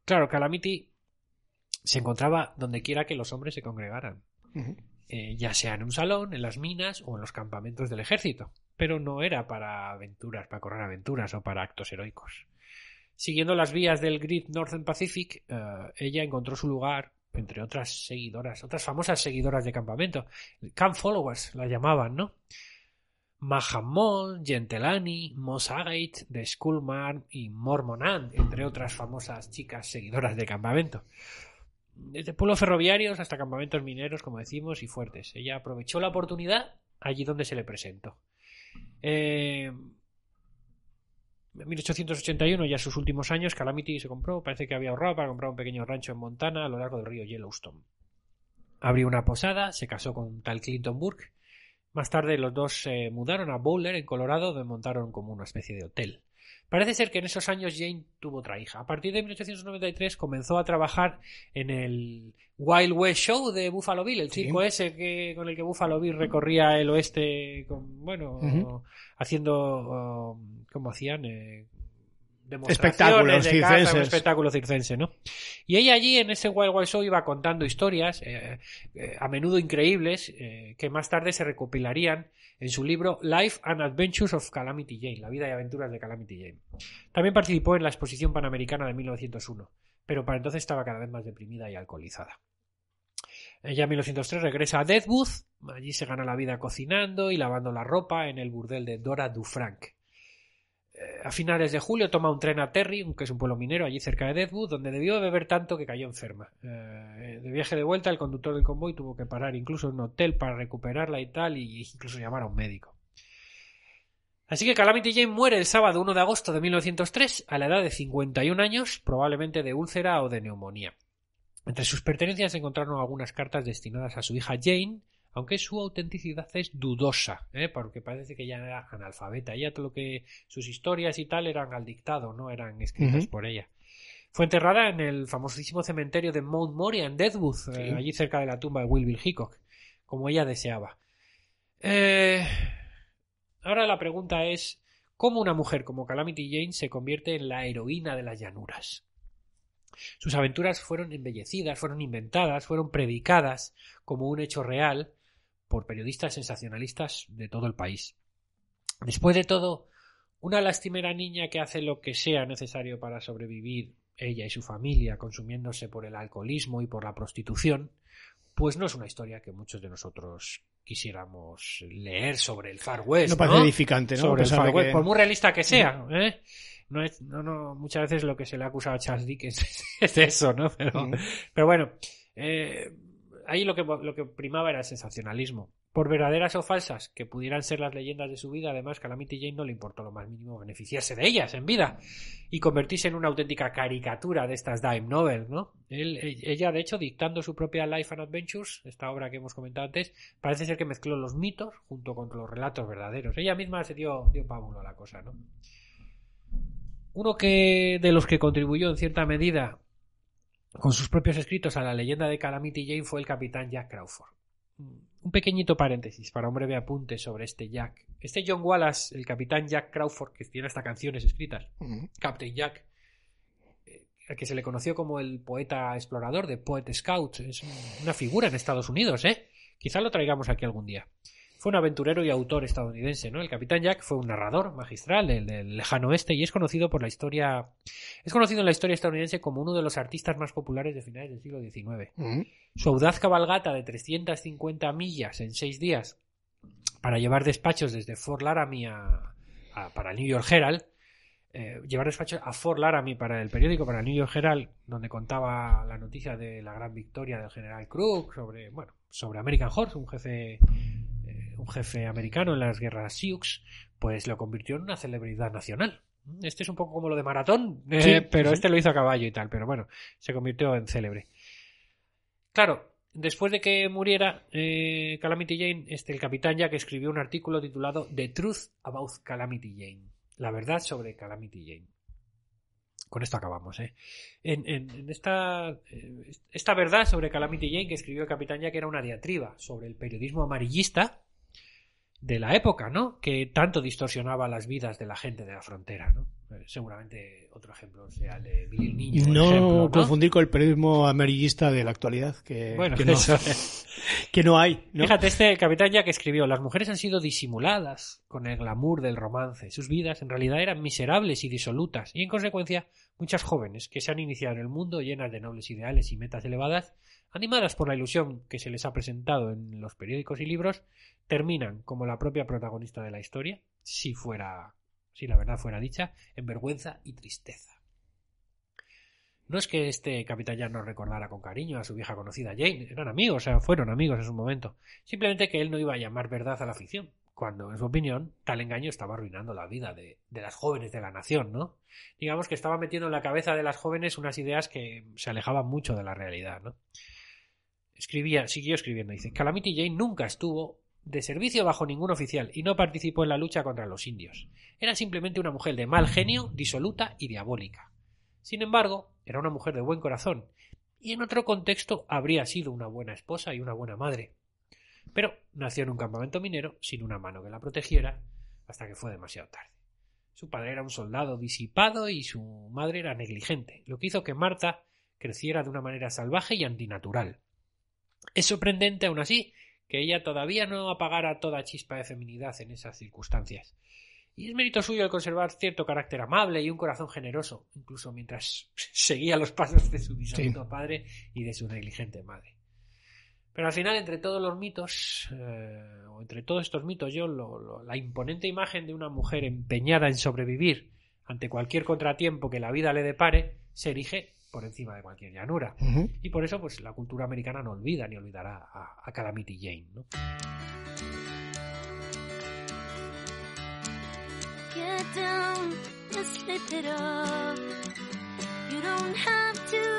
Claro, Calamity se encontraba donde quiera que los hombres se congregaran. Eh, ya sea en un salón, en las minas o en los campamentos del ejército, pero no era para aventuras, para correr aventuras o para actos heroicos. Siguiendo las vías del Great Northern Pacific, eh, ella encontró su lugar entre otras seguidoras, otras famosas seguidoras de campamento, camp followers la llamaban, ¿no? Mahamon, Gentelani, Moss Agate, The Schoolmarm y Mormonand, entre otras famosas chicas seguidoras de campamento. Desde pueblos ferroviarios hasta campamentos mineros, como decimos, y fuertes. Ella aprovechó la oportunidad allí donde se le presentó. Eh, en 1881, ya sus últimos años, Calamity se compró, parece que había ahorrado para comprar un pequeño rancho en Montana a lo largo del río Yellowstone. Abrió una posada, se casó con tal Clinton Burke. Más tarde los dos se mudaron a Boulder, en Colorado, donde montaron como una especie de hotel. Parece ser que en esos años Jane tuvo otra hija. A partir de 1893 comenzó a trabajar en el Wild West Show de Buffalo Bill, el Sí. circo ese que, con el que Buffalo Bill recorría el oeste, con, bueno, haciendo, um, ¿cómo hacían? Eh, demostraciones de un espectáculo circense, ¿no? Y ella allí en ese Wild Wild Show iba contando historias, eh, eh, a menudo increíbles, eh, que más tarde se recopilarían en su libro Life and Adventures of Calamity Jane, la vida y aventuras de Calamity Jane. También participó en la exposición panamericana de 1901, pero para entonces estaba cada vez más deprimida y alcoholizada. Ella en 1903 regresa a Deadwood, allí se gana la vida cocinando y lavando la ropa en el burdel de Dora Dufranc. Eh, A finales de julio toma un tren a Terry, que es un pueblo minero allí cerca de Deadwood, donde debió beber tanto que cayó enferma. Eh, de viaje de vuelta, el conductor del convoy tuvo que parar incluso en un hotel para recuperarla y tal, y incluso llamar a un médico. Así que Calamity Jane muere el sábado 1 de agosto de 1903 a la edad de 51 años, probablemente de úlcera o de neumonía. Entre sus pertenencias se encontraron algunas cartas destinadas a su hija Jane, aunque su autenticidad es dudosa, ¿eh? porque parece que ella era analfabeta. Ella todo lo que sus historias y tal eran al dictado, no eran escritas por ella. Fue enterrada en el famosísimo cementerio de Mount Moria en Deadwood, eh, allí cerca de la tumba de Wilbur Hickok, como ella deseaba. Eh, Ahora la pregunta es, ¿cómo una mujer como Calamity Jane se convierte en la heroína de las llanuras? Sus aventuras fueron embellecidas, fueron inventadas, fueron predicadas como un hecho real por periodistas sensacionalistas de todo el país. Después de todo, una lastimera niña que hace lo que sea necesario para sobrevivir, ella y su familia, consumiéndose por el alcoholismo y por la prostitución, pues no es una historia que muchos de nosotros quisiéramos leer sobre el Far West. No parece edificante, ¿no? Sobre el Far West, que- por muy realista que sea, ¿eh? No es, no, no, muchas veces lo que se le ha acusado a Charles Dickens es eso, ¿no? Pero, Mm. pero bueno, eh, ahí lo que, lo que primaba era el sensacionalismo. Por verdaderas o falsas que pudieran ser las leyendas de su vida, además Calamity Jane no le importó lo más mínimo beneficiarse de ellas en vida y convertirse en una auténtica caricatura de estas dime novels, ¿no? E- ella, de hecho, dictando su propia Life and Adventures, esta obra que hemos comentado antes, parece ser que mezcló los mitos junto con los relatos verdaderos. Ella misma se dio, dio pábulo a la cosa, ¿no? Uno que de los que contribuyó en cierta medida con sus propios escritos a la leyenda de Calamity Jane fue el capitán Jack Crawford. Un pequeñito paréntesis para un breve apunte sobre este Jack. Este John Wallace, el capitán Jack Crawford, que tiene hasta canciones escritas. Captain Jack, eh, al que se le conoció como el poeta explorador de Poet Scout, es un- una figura en Estados Unidos, ¿eh? Quizá lo traigamos aquí algún día. Fue un aventurero y autor estadounidense, ¿no? El Capitán Jack fue un narrador magistral del, del lejano oeste y es conocido por la historia, es conocido en la historia estadounidense como uno de los artistas más populares de finales del siglo XIX. Ujú. Su audaz cabalgata de 350 millas en seis días para llevar despachos desde Fort Laramie a, a- para el New York Herald, eh, llevar despachos a Fort Laramie para el periódico, para el New York Herald, donde contaba la noticia de la gran victoria del general Crook sobre, bueno, sobre American Horse, un jefe, un jefe americano en las guerras Sioux, pues lo convirtió en una celebridad nacional. Este es un poco como lo de maratón, eh, pero sí. este lo hizo a caballo y tal, pero bueno, se convirtió en célebre. Claro, después de que muriera eh, Calamity Jane, este, el capitán Jack escribió un artículo titulado The Truth About Calamity Jane. La verdad sobre Calamity Jane. Con esto acabamos, ¿eh? En, en- en esta, eh, esta verdad sobre Calamity Jane que escribió el capitán Jack era una diatriba sobre el periodismo amarillista de la época, ¿no? Que tanto distorsionaba las vidas de la gente de la frontera, ¿no? Eh, seguramente otro ejemplo sea el de Billy el Niño. No, confundir con el periodismo amarillista de la actualidad, que, Bueno, que, no, que hay. ¿no? Fíjate, este capitán Jack escribió: Las mujeres han sido disimuladas con el glamour del romance. Sus vidas en realidad eran miserables y disolutas, y en consecuencia, muchas jóvenes que se han iniciado en el mundo llenas de nobles ideales y metas elevadas, animadas por la ilusión que se les ha presentado en los periódicos y libros, terminan como la propia protagonista de la historia, si fuera, si la verdad fuera dicha, en vergüenza y tristeza. No es que este capitán Jack no recordara con cariño a su vieja conocida Jane, eran amigos, o sea, fueron amigos en su momento. Simplemente que él no iba a llamar verdad a la ficción, cuando, en su opinión, tal engaño estaba arruinando la vida de, de las jóvenes de la nación, ¿no? Digamos que estaba metiendo en la cabeza de las jóvenes unas ideas que se alejaban mucho de la realidad, ¿no? Escribía, siguió escribiendo, dice, Calamity Jane nunca estuvo de servicio bajo ningún oficial y no participó en la lucha contra los indios. Era simplemente una mujer de mal genio, disoluta y diabólica. Sin embargo, era una mujer de buen corazón, y en otro contexto habría sido una buena esposa y una buena madre. Pero nació en un campamento minero sin una mano que la protegiera hasta que fue demasiado tarde. Su padre era un soldado disipado y su madre era negligente, lo que hizo que Marta creciera de una manera salvaje y antinatural. Es sorprendente, aún así, que ella todavía no apagara toda chispa de feminidad en esas circunstancias. Y es mérito suyo el conservar cierto carácter amable y un corazón generoso, incluso mientras seguía los pasos de su disoluto padre y de su negligente madre. Pero al final, entre todos los mitos, eh, o entre todos estos mitos, yo lo- lo- la imponente imagen de una mujer empeñada en sobrevivir ante cualquier contratiempo que la vida le depare, se erige por encima de cualquier llanura. Y por eso, pues la cultura americana no olvida ni olvidará a, a Calamity Jane, ¿no? Get down and slip it up. You don't have to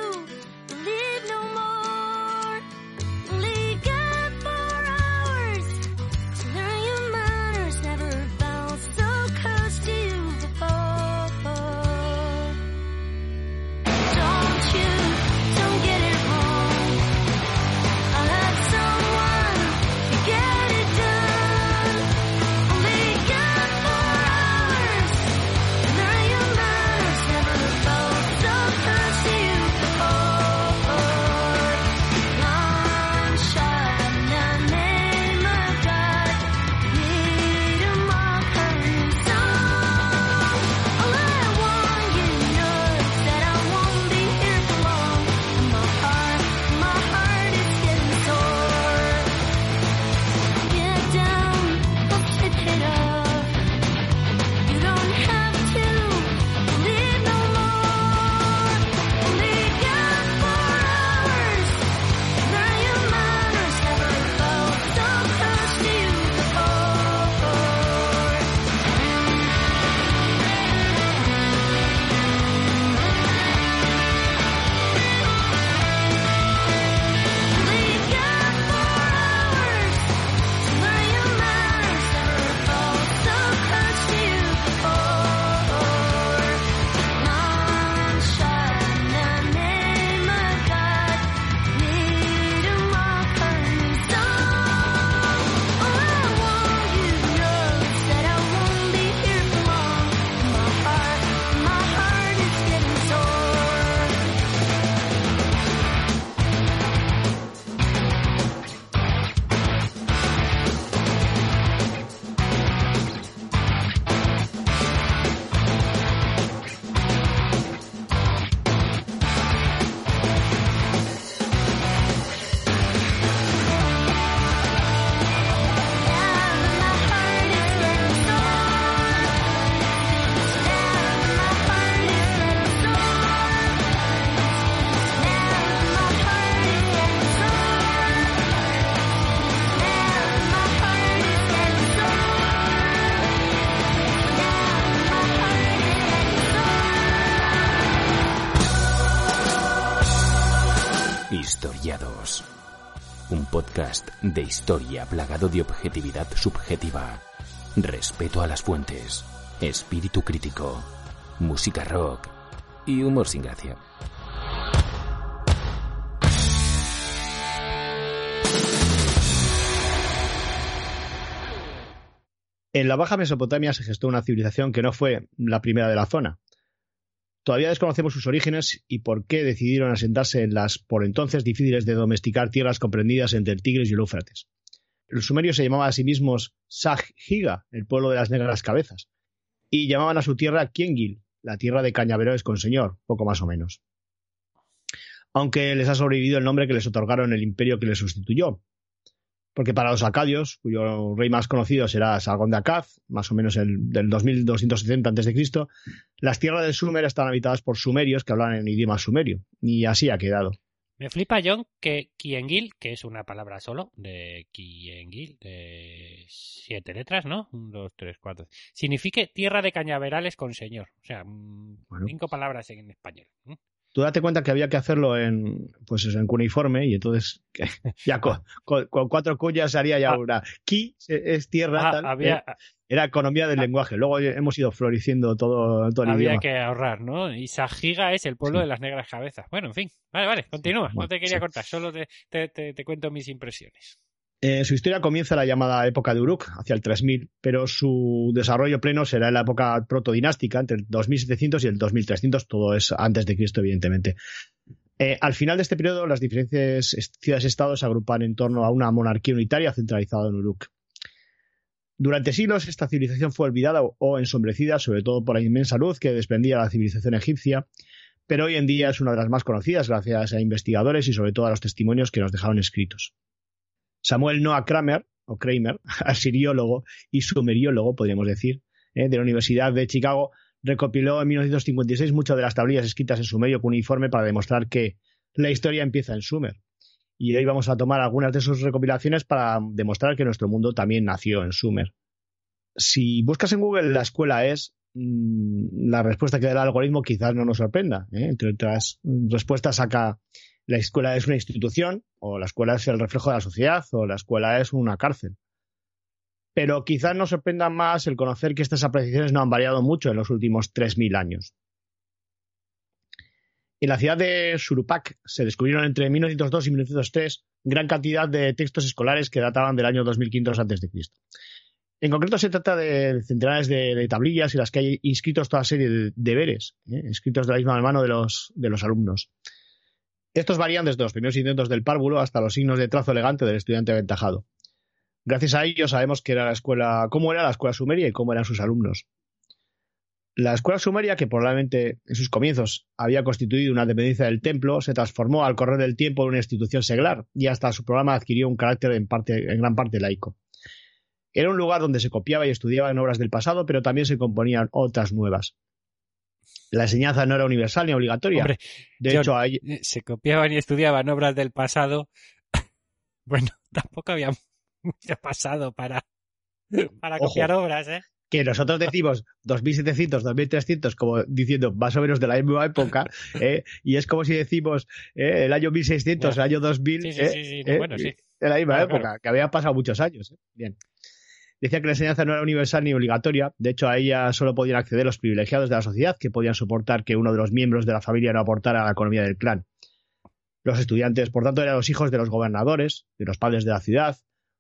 de historia plagado de objetividad subjetiva, respeto a las fuentes, espíritu crítico, música rock y humor sin gracia. En la Baja Mesopotamia se gestó una civilización que no fue la primera de la zona. Todavía desconocemos sus orígenes y por qué decidieron asentarse en las por entonces difíciles de domesticar tierras comprendidas entre el Tigris y el Éufrates. Los sumerios se llamaban a sí mismos Sag-Higa, el pueblo de las negras cabezas, y llamaban a su tierra Kiengil, la tierra de cañaverales con señor, poco más o menos. Aunque les ha sobrevivido el nombre que les otorgaron el imperio que les sustituyó, porque para los acadios, cuyo rey más conocido será Sargón de Akkad, más o menos el, del 2270 a.C., las tierras del Sumer están habitadas por sumerios que hablan en idioma sumerio, y así ha quedado. Me flipa, John, que Kiengil, que es una palabra solo, de Kiengil, de siete letras, ¿no? Un, dos, tres, cuatro. Signifique tierra de cañaverales con señor. O sea, mm, Bueno. cinco palabras en español. Tú date cuenta que había que hacerlo en, pues eso, en cuneiforme, y entonces ya con, con- con cuatro cuñas haría ya Ah. una. Ki es tierra, Ah, tal, había, eh, era economía del ah. lenguaje. Luego hemos ido floreciendo todo, todo el había idioma. que ahorrar, ¿no? Y Sajiga es el pueblo Sí. de las negras cabezas. Bueno, en fin. Vale, vale, continúa. Bueno, no te quería sí. cortar, solo te, te- te- te cuento mis impresiones. Eh, su historia comienza en la llamada época de Uruk, hacia el 3000, pero su desarrollo pleno será en la época protodinástica, entre el 2700 y el 2300, todo es antes de Cristo, evidentemente. Eh, al final de este periodo, las diferentes est- ciudades-estados se agrupan en torno a una monarquía unitaria centralizada en Uruk. Durante siglos, esta civilización fue olvidada o ensombrecida, sobre todo por la inmensa luz que desprendía la civilización egipcia, pero hoy en día es una de las más conocidas gracias a investigadores y sobre todo a los testimonios que nos dejaron escritos. Samuel Noah Kramer, o Kramer, asiriólogo y sumeriólogo, podríamos decir, eh, de la Universidad de Chicago, recopiló en 1956 muchas de las tablillas escritas en sumerio cuneiforme para demostrar que la historia empieza en Sumer. Y hoy vamos a tomar algunas de sus recopilaciones para demostrar que nuestro mundo también nació en Sumer. Si buscas en Google la escuela es, mm, la respuesta que da el algoritmo quizás no nos sorprenda. ¿eh? Entre otras respuestas saca la escuela es una institución, o la escuela es el reflejo de la sociedad, o la escuela es una cárcel. Pero quizás nos sorprenda más el conocer que estas apreciaciones no han variado mucho en los últimos 3.000 años. En la ciudad de Surupak se descubrieron entre 1902 y 1903 gran cantidad de textos escolares que databan del año 2500 a.C. En concreto se trata de centenares de, tablillas en las que hay inscritos toda serie de deberes, ¿eh? escritos de la misma mano de los alumnos. Estos varían desde los primeros intentos del párvulo hasta los signos de trazo elegante del estudiante aventajado. Gracias a ello sabemos era la escuela, cómo era la escuela sumeria y cómo eran sus alumnos. La escuela sumeria, que probablemente en sus comienzos había constituido una dependencia del templo, se transformó al correr del tiempo en una institución seglar y hasta su programa adquirió un carácter en, en gran parte laico. Era un lugar donde se copiaba y estudiaba en obras del pasado, pero también se componían otras nuevas. La enseñanza no era universal ni obligatoria. Hombre, de John, hecho, hay, eh, se copiaban y estudiaban obras del pasado. bueno, tampoco había mucho pasado para, para Ojo. copiar obras, ¿eh? que nosotros decimos 2700, 2300, como diciendo más o menos de la misma época, ¿eh? y es como si decimos eh, el año 1600, Ya. el año 2000, Sí, sí, sí, ¿eh? bueno, sí. de la misma Claro, época, claro. que había pasado muchos años. ¿eh? Bien. Decía que la enseñanza no era universal ni obligatoria, de hecho a ella solo podían acceder los privilegiados de la sociedad que podían soportar que uno de los miembros de la familia no aportara a la economía del clan. Los estudiantes, por tanto, eran los hijos de los gobernadores, de los padres de la ciudad,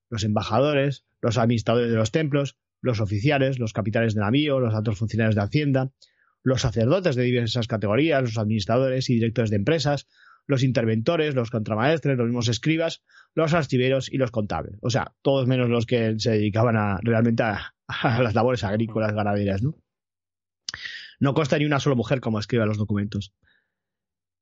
los embajadores, los administradores de los templos, los oficiales, los capitanes de navío, los altos funcionarios de Hacienda, los sacerdotes de diversas categorías, los administradores y directores de empresas, los interventores, los contramaestres, los mismos escribas, los archiveros y los contables. O sea, todos menos los que se dedicaban a, realmente a, las labores agrícolas, ganaderas, ¿no? No consta ni una sola mujer como escribe los documentos.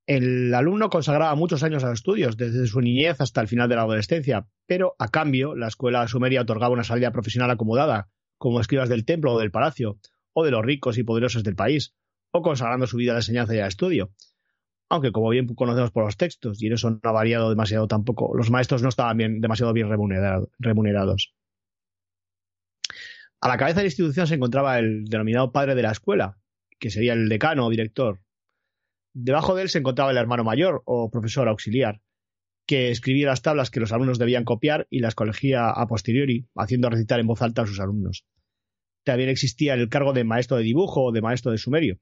El alumno consagraba muchos años a los estudios, desde su niñez hasta el final de la adolescencia, pero a cambio la escuela sumeria otorgaba una salida profesional acomodada, como escribas del templo o del palacio, o de los ricos y poderosos del país, o consagrando su vida a la enseñanza y al estudio. Aunque, como bien conocemos por los textos, y eso no ha variado demasiado tampoco, los maestros no estaban demasiado bien remunerado- remunerados. A la cabeza de la institución se encontraba el denominado padre de la escuela, que sería el decano o director. Debajo de él se encontraba el hermano mayor o profesor auxiliar. que escribía las tablas que los alumnos debían copiar y las corregía a posteriori, haciendo recitar en voz alta a sus alumnos. También existía el cargo de maestro de dibujo o de maestro de sumerio.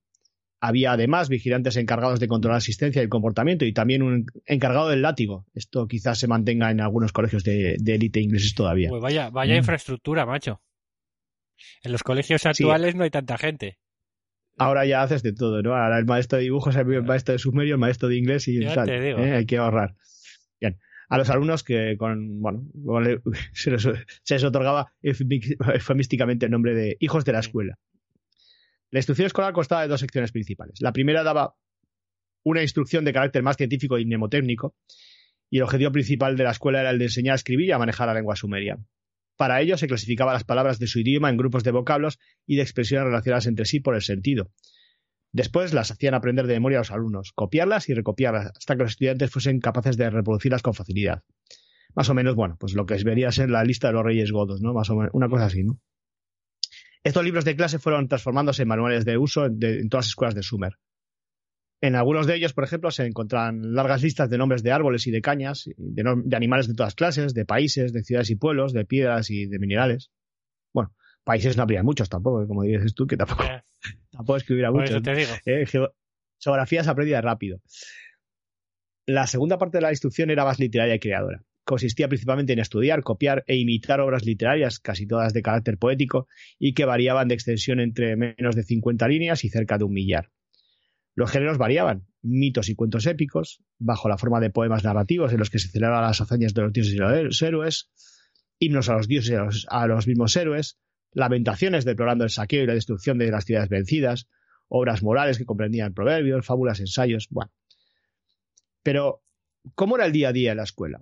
Había además vigilantes encargados de controlar la asistencia y el comportamiento y también un encargado del látigo. Esto quizás se mantenga en algunos colegios de élite ingleses todavía. Pues vaya, vaya Mm. infraestructura, macho. En los colegios actuales no hay tanta gente. Ahora ya haces de todo, ¿no? Ahora el maestro de dibujo es el maestro de sumerio, el maestro de inglés y Ya tal. te digo. ¿eh? Hay que ahorrar. Bien. A los alumnos que con, bueno, se les, se les otorgaba eufemísticamente el nombre de hijos de la escuela. La instrucción escolar constaba de dos secciones principales. La primera daba una instrucción de carácter más científico y mnemotécnico, y el objetivo principal de la escuela era el de enseñar a escribir y a manejar la lengua sumeria. Para ello se clasificaba las palabras de su idioma en grupos de vocablos y de expresiones relacionadas entre sí por el sentido. Después las hacían aprender de memoria a los alumnos, copiarlas y recopiarlas hasta que los estudiantes fuesen capaces de reproducirlas con facilidad. Más o menos, bueno, pues lo que vería ser la lista de los reyes godos, ¿no? Más o menos, una cosa así, ¿no? Estos libros de clase fueron transformándose en manuales de uso de- en todas las escuelas de Sumer. En algunos de ellos, por ejemplo, se encuentran largas listas de nombres de árboles y de cañas, de, animales de todas clases, de países, de ciudades y pueblos, de piedras y de minerales. Bueno, países no habría muchos tampoco, como dices tú, que tampoco, Eh, tampoco eso te digo. Eh, geo- geografía se aprendía rápido. La segunda parte de la instrucción era más literaria y creadora. Consistía principalmente en estudiar, copiar e imitar obras literarias, casi todas de carácter poético, y que variaban de extensión entre menos de 50 líneas y cerca de un millar. Los géneros variaban, mitos y cuentos épicos, bajo la forma de poemas narrativos en los que se celebraban las hazañas de los dioses y los héroes, himnos a los dioses y a los, a los mismos héroes, lamentaciones deplorando el saqueo y la destrucción de las ciudades vencidas, obras morales que comprendían proverbios, fábulas, ensayos, bueno. Pero, ¿cómo era el día a día en la escuela?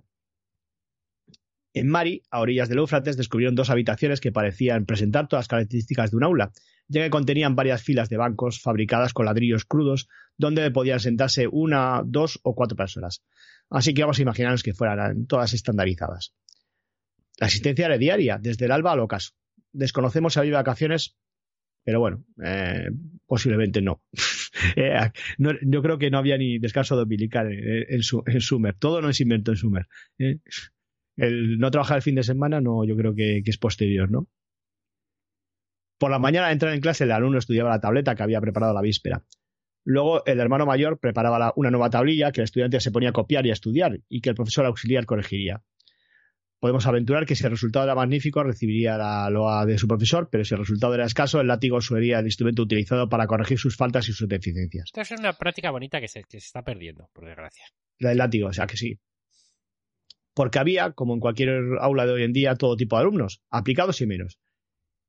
En Mari, a orillas del Éufrates, descubrieron dos habitaciones que parecían presentar todas las características de un aula, ya que contenían varias filas de bancos fabricadas con ladrillos crudos, donde podían sentarse una, dos o cuatro personas. Así que vamos a imaginarnos que fueran todas estandarizadas. La asistencia era diaria, desde el alba al ocaso. Desconocemos si había vacaciones, pero bueno, eh, posiblemente no. Eh, no. Yo creo que no había ni descanso dominical en, en Sumer. Todo no es invento en Sumer. ¿eh? El no trabajar el fin de semana, no, yo creo que, que es posterior, ¿no? Por la mañana, al entrar en clase, el alumno estudiaba la tableta que había preparado la víspera. Luego, el hermano mayor preparaba la- una nueva tablilla que el estudiante se ponía a copiar y a estudiar y que el profesor auxiliar corregiría. Podemos aventurar que si el resultado era magnífico, recibiría la loa de su profesor, pero si el resultado era escaso, el látigo sería el instrumento utilizado para corregir sus faltas y sus deficiencias. Esto es una práctica bonita que se, que se está perdiendo, por desgracia. La del látigo, o sea que sí. Porque había, como en cualquier aula de hoy en día, todo tipo de alumnos, aplicados y menos.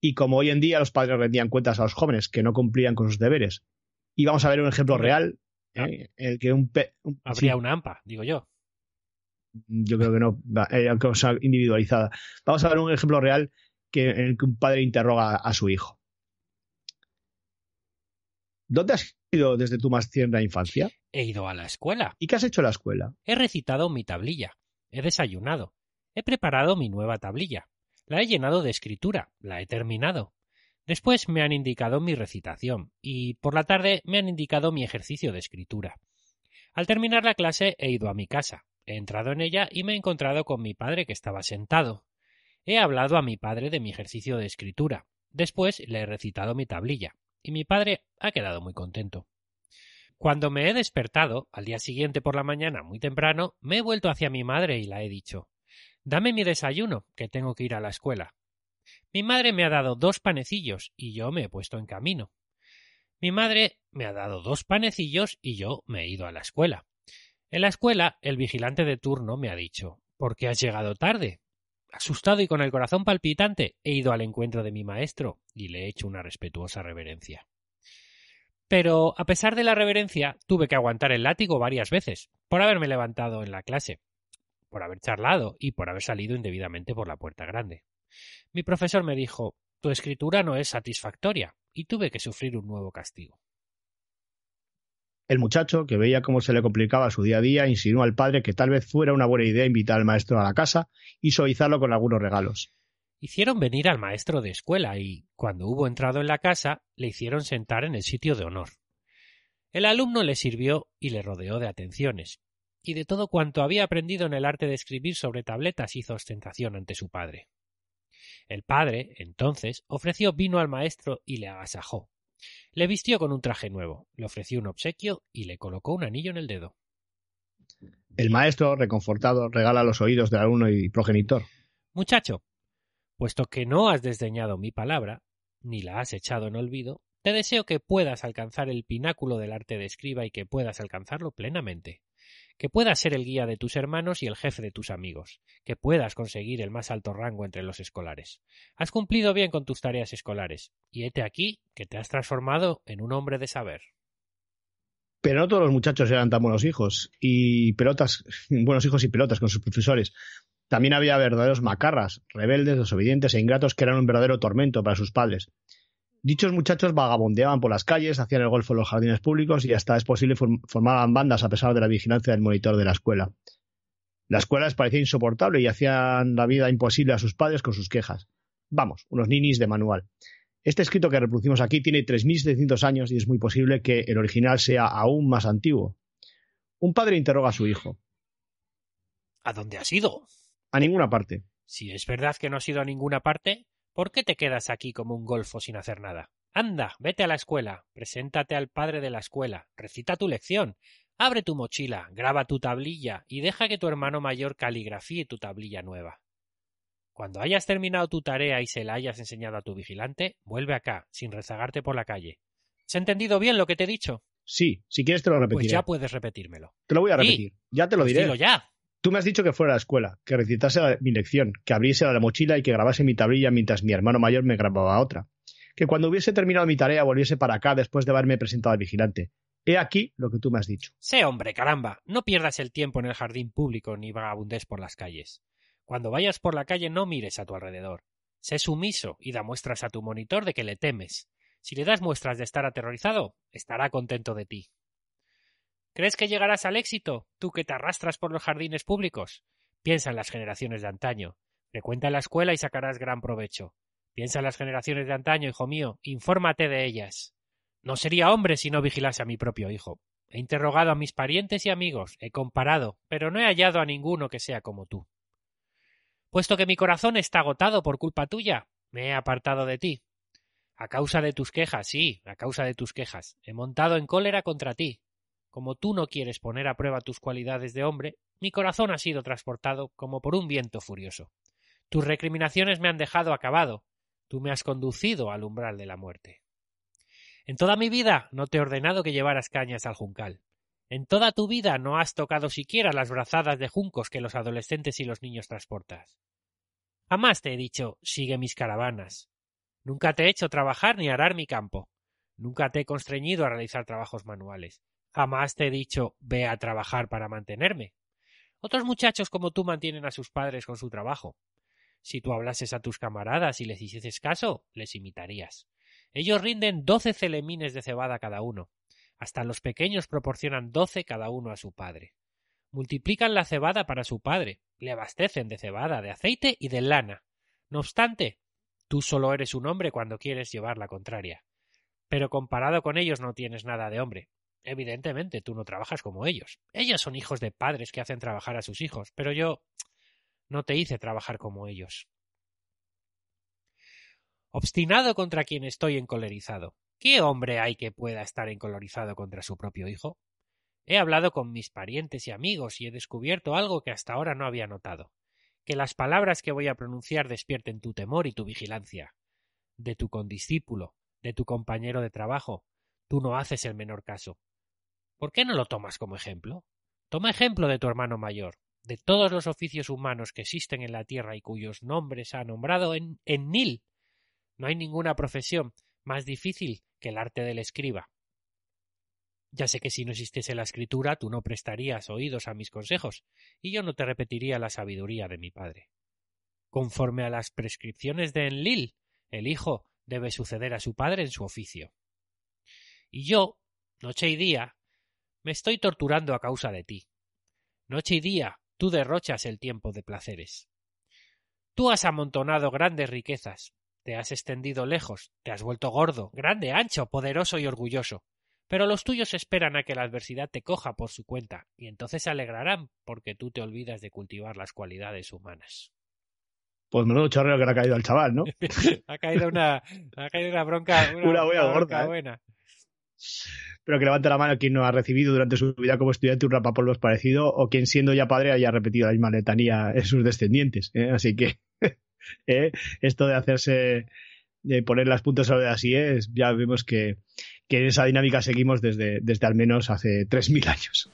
Y como hoy en día los padres rendían cuentas a los jóvenes que no cumplían con sus deberes. Y vamos a ver un ejemplo real, Ah. ¿eh? el que un, pe- un- Habría sí, una AMPA, digo yo. yo creo que no, eh, cosa individualizada. Vamos a ver un ejemplo real que, en el que un padre interroga a su hijo. ¿Dónde has ido desde tu más tierna infancia? He ido a la escuela. ¿Y qué has hecho en la escuela? He recitado mi tablilla. He desayunado. He preparado mi nueva tablilla. La he llenado de escritura. La he terminado. Después me han indicado mi recitación y por la tarde me han indicado mi ejercicio de escritura. Al terminar la clase he ido a mi casa. He entrado en ella y me he encontrado con mi padre que estaba sentado. He hablado a mi padre de mi ejercicio de escritura. Después le he recitado mi tablilla y mi padre ha quedado muy contento. Cuando me he despertado, al día siguiente por la mañana, muy temprano, me he vuelto hacia mi madre y la he dicho Dame mi desayuno, que tengo que ir a la escuela. Mi madre me ha dado dos panecillos y yo me he puesto en camino. Mi madre me ha dado dos panecillos y yo me he ido a la escuela. En la escuela, el vigilante de turno me ha dicho ¿Por qué has llegado tarde? Asustado y con el corazón palpitante, he ido al encuentro de mi maestro y le he hecho una respetuosa reverencia. Pero, a pesar de la reverencia, tuve que aguantar el látigo varias veces, por haberme levantado en la clase, por haber charlado y por haber salido indebidamente por la puerta grande. Mi profesor me dijo Tu escritura no es satisfactoria, y tuve que sufrir un nuevo castigo. El muchacho, que veía cómo se le complicaba su día a día, insinuó al padre que tal vez fuera una buena idea invitar al maestro a la casa y suavizarlo con algunos regalos. Hicieron venir al maestro de escuela y, cuando hubo entrado en la casa, le hicieron sentar en el sitio de honor. El alumno le sirvió y le rodeó de atenciones, y de todo cuanto había aprendido en el arte de escribir sobre tabletas hizo ostentación ante su padre. El padre, entonces, ofreció vino al maestro y le agasajó. Le vistió con un traje nuevo, le ofreció un obsequio y le colocó un anillo en el dedo. El maestro, reconfortado, regala los oídos del alumno y progenitor. Muchacho, puesto que no has desdeñado mi palabra, ni la has echado en olvido, te deseo que puedas alcanzar el pináculo del arte de escriba y que puedas alcanzarlo plenamente. Que puedas ser el guía de tus hermanos y el jefe de tus amigos. Que puedas conseguir el más alto rango entre los escolares. Has cumplido bien con tus tareas escolares, y hete aquí que te has transformado en un hombre de saber. Pero no todos los muchachos eran tan buenos hijos y pelotas, buenos hijos y pelotas con sus profesores. También había verdaderos macarras, rebeldes, desobedientes e ingratos que eran un verdadero tormento para sus padres. Dichos muchachos vagabondeaban por las calles, hacían el golfo en los jardines públicos y hasta es posible form- formaban bandas a pesar de la vigilancia del monitor de la escuela. La escuela les parecía insoportable y hacían la vida imposible a sus padres con sus quejas. Vamos, unos ninis de manual. Este escrito que reproducimos aquí tiene 3.700 años y es muy posible que el original sea aún más antiguo. Un padre interroga a su hijo. ¿A dónde has ido? A ninguna parte. Si es verdad que no has ido a ninguna parte, ¿por qué te quedas aquí como un golfo sin hacer nada? Anda, vete a la escuela, preséntate al padre de la escuela, recita tu lección, abre tu mochila, graba tu tablilla y deja que tu hermano mayor caligrafíe tu tablilla nueva. Cuando hayas terminado tu tarea y se la hayas enseñado a tu vigilante, vuelve acá, sin rezagarte por la calle. ¿Se ha entendido bien lo que te he dicho? Sí, si quieres te lo repetiré. Pues ya puedes repetírmelo. Te lo voy a Sí. repetir. Ya te lo Pues diré. dilo ya. Tú me has dicho que fuera a la escuela, que recitase mi lección, que abriese la mochila y que grabase mi tablilla mientras mi hermano mayor me grababa otra. Que cuando hubiese terminado mi tarea volviese para acá después de haberme presentado al vigilante. He aquí lo que tú me has dicho. Sé hombre, caramba, no pierdas el tiempo en el jardín público ni vagabundes por las calles. Cuando vayas por la calle no mires a tu alrededor. Sé sumiso y da muestras a tu monitor de que le temes. Si le das muestras de estar aterrorizado, estará contento de ti. ¿Crees que llegarás al éxito, tú que te arrastras por los jardines públicos? Piensa en las generaciones de antaño. Frecuenta la escuela y sacarás gran provecho. Piensa en las generaciones de antaño, hijo mío, infórmate de ellas. No sería hombre si no vigilase a mi propio hijo. He interrogado a mis parientes y amigos, he comparado, pero no he hallado a ninguno que sea como tú. Puesto que mi corazón está agotado por culpa tuya, me he apartado de ti. A causa de tus quejas, sí, a causa de tus quejas, he montado en cólera contra ti. Como tú no quieres poner a prueba tus cualidades de hombre, mi corazón ha sido transportado como por un viento furioso. Tus recriminaciones me han dejado acabado, tú me has conducido al umbral de la muerte. En toda mi vida no te he ordenado que llevaras cañas al juncal. En toda tu vida no has tocado siquiera las brazadas de juncos que los adolescentes y los niños transportas. Jamás te he dicho sigue mis caravanas. Nunca te he hecho trabajar ni arar mi campo. Nunca te he constreñido a realizar trabajos manuales. Jamás te he dicho ve a trabajar para mantenerme. Otros muchachos como tú mantienen a sus padres con su trabajo. Si tú hablases a tus camaradas y les hicieses caso, les imitarías. Ellos rinden doce celemines de cebada cada uno. Hasta los pequeños proporcionan doce cada uno a su padre. Multiplican la cebada para su padre, le abastecen de cebada, de aceite y de lana. No obstante, tú solo eres un hombre cuando quieres llevar la contraria. Pero comparado con ellos no tienes nada de hombre. Evidentemente, tú no trabajas como ellos. Ellos son hijos de padres que hacen trabajar a sus hijos, pero yo no te hice trabajar como ellos. Obstinado contra quien estoy encolerizado. ¿Qué hombre hay que pueda estar encolerizado contra su propio hijo? He hablado con mis parientes y amigos y he descubierto algo que hasta ahora no había notado. Que las palabras que voy a pronunciar despierten tu temor y tu vigilancia. De tu condiscípulo, de tu compañero de trabajo, tú no haces el menor caso. ¿Por qué no lo tomas como ejemplo? Toma ejemplo de tu hermano mayor, de todos los oficios humanos que existen en la tierra y cuyos nombres ha nombrado en, en Nil. No hay ninguna profesión más difícil que el arte del escriba. Ya sé que si no existiese la escritura tú no prestarías oídos a mis consejos, y yo no te repetiría la sabiduría de mi padre. Conforme a las prescripciones de Enlil, el hijo debe suceder a su padre en su oficio. Y yo, noche y día, me estoy torturando a causa de ti. Noche y día tú derrochas el tiempo de placeres. Tú has amontonado grandes riquezas, te has extendido lejos, te has vuelto gordo, grande, ancho, poderoso y orgulloso. Pero los tuyos esperan a que la adversidad te coja por su cuenta, y entonces se alegrarán porque tú te olvidas de cultivar las cualidades humanas. Pues menudo chorreo que le ha caído al chaval, ¿no? ha caído una, ha caído una bronca, una, Una buena gorda, ¿eh? Pero que levante la mano quien no ha recibido durante su vida como estudiante un rapapolvos parecido o quien siendo ya padre haya repetido la misma letanía en sus descendientes. ¿eh? Así que ¿eh? esto de hacerse, de poner las puntas sobre las IES, ya vemos que, que en esa dinámica seguimos desde, desde al menos hace 3.000 años.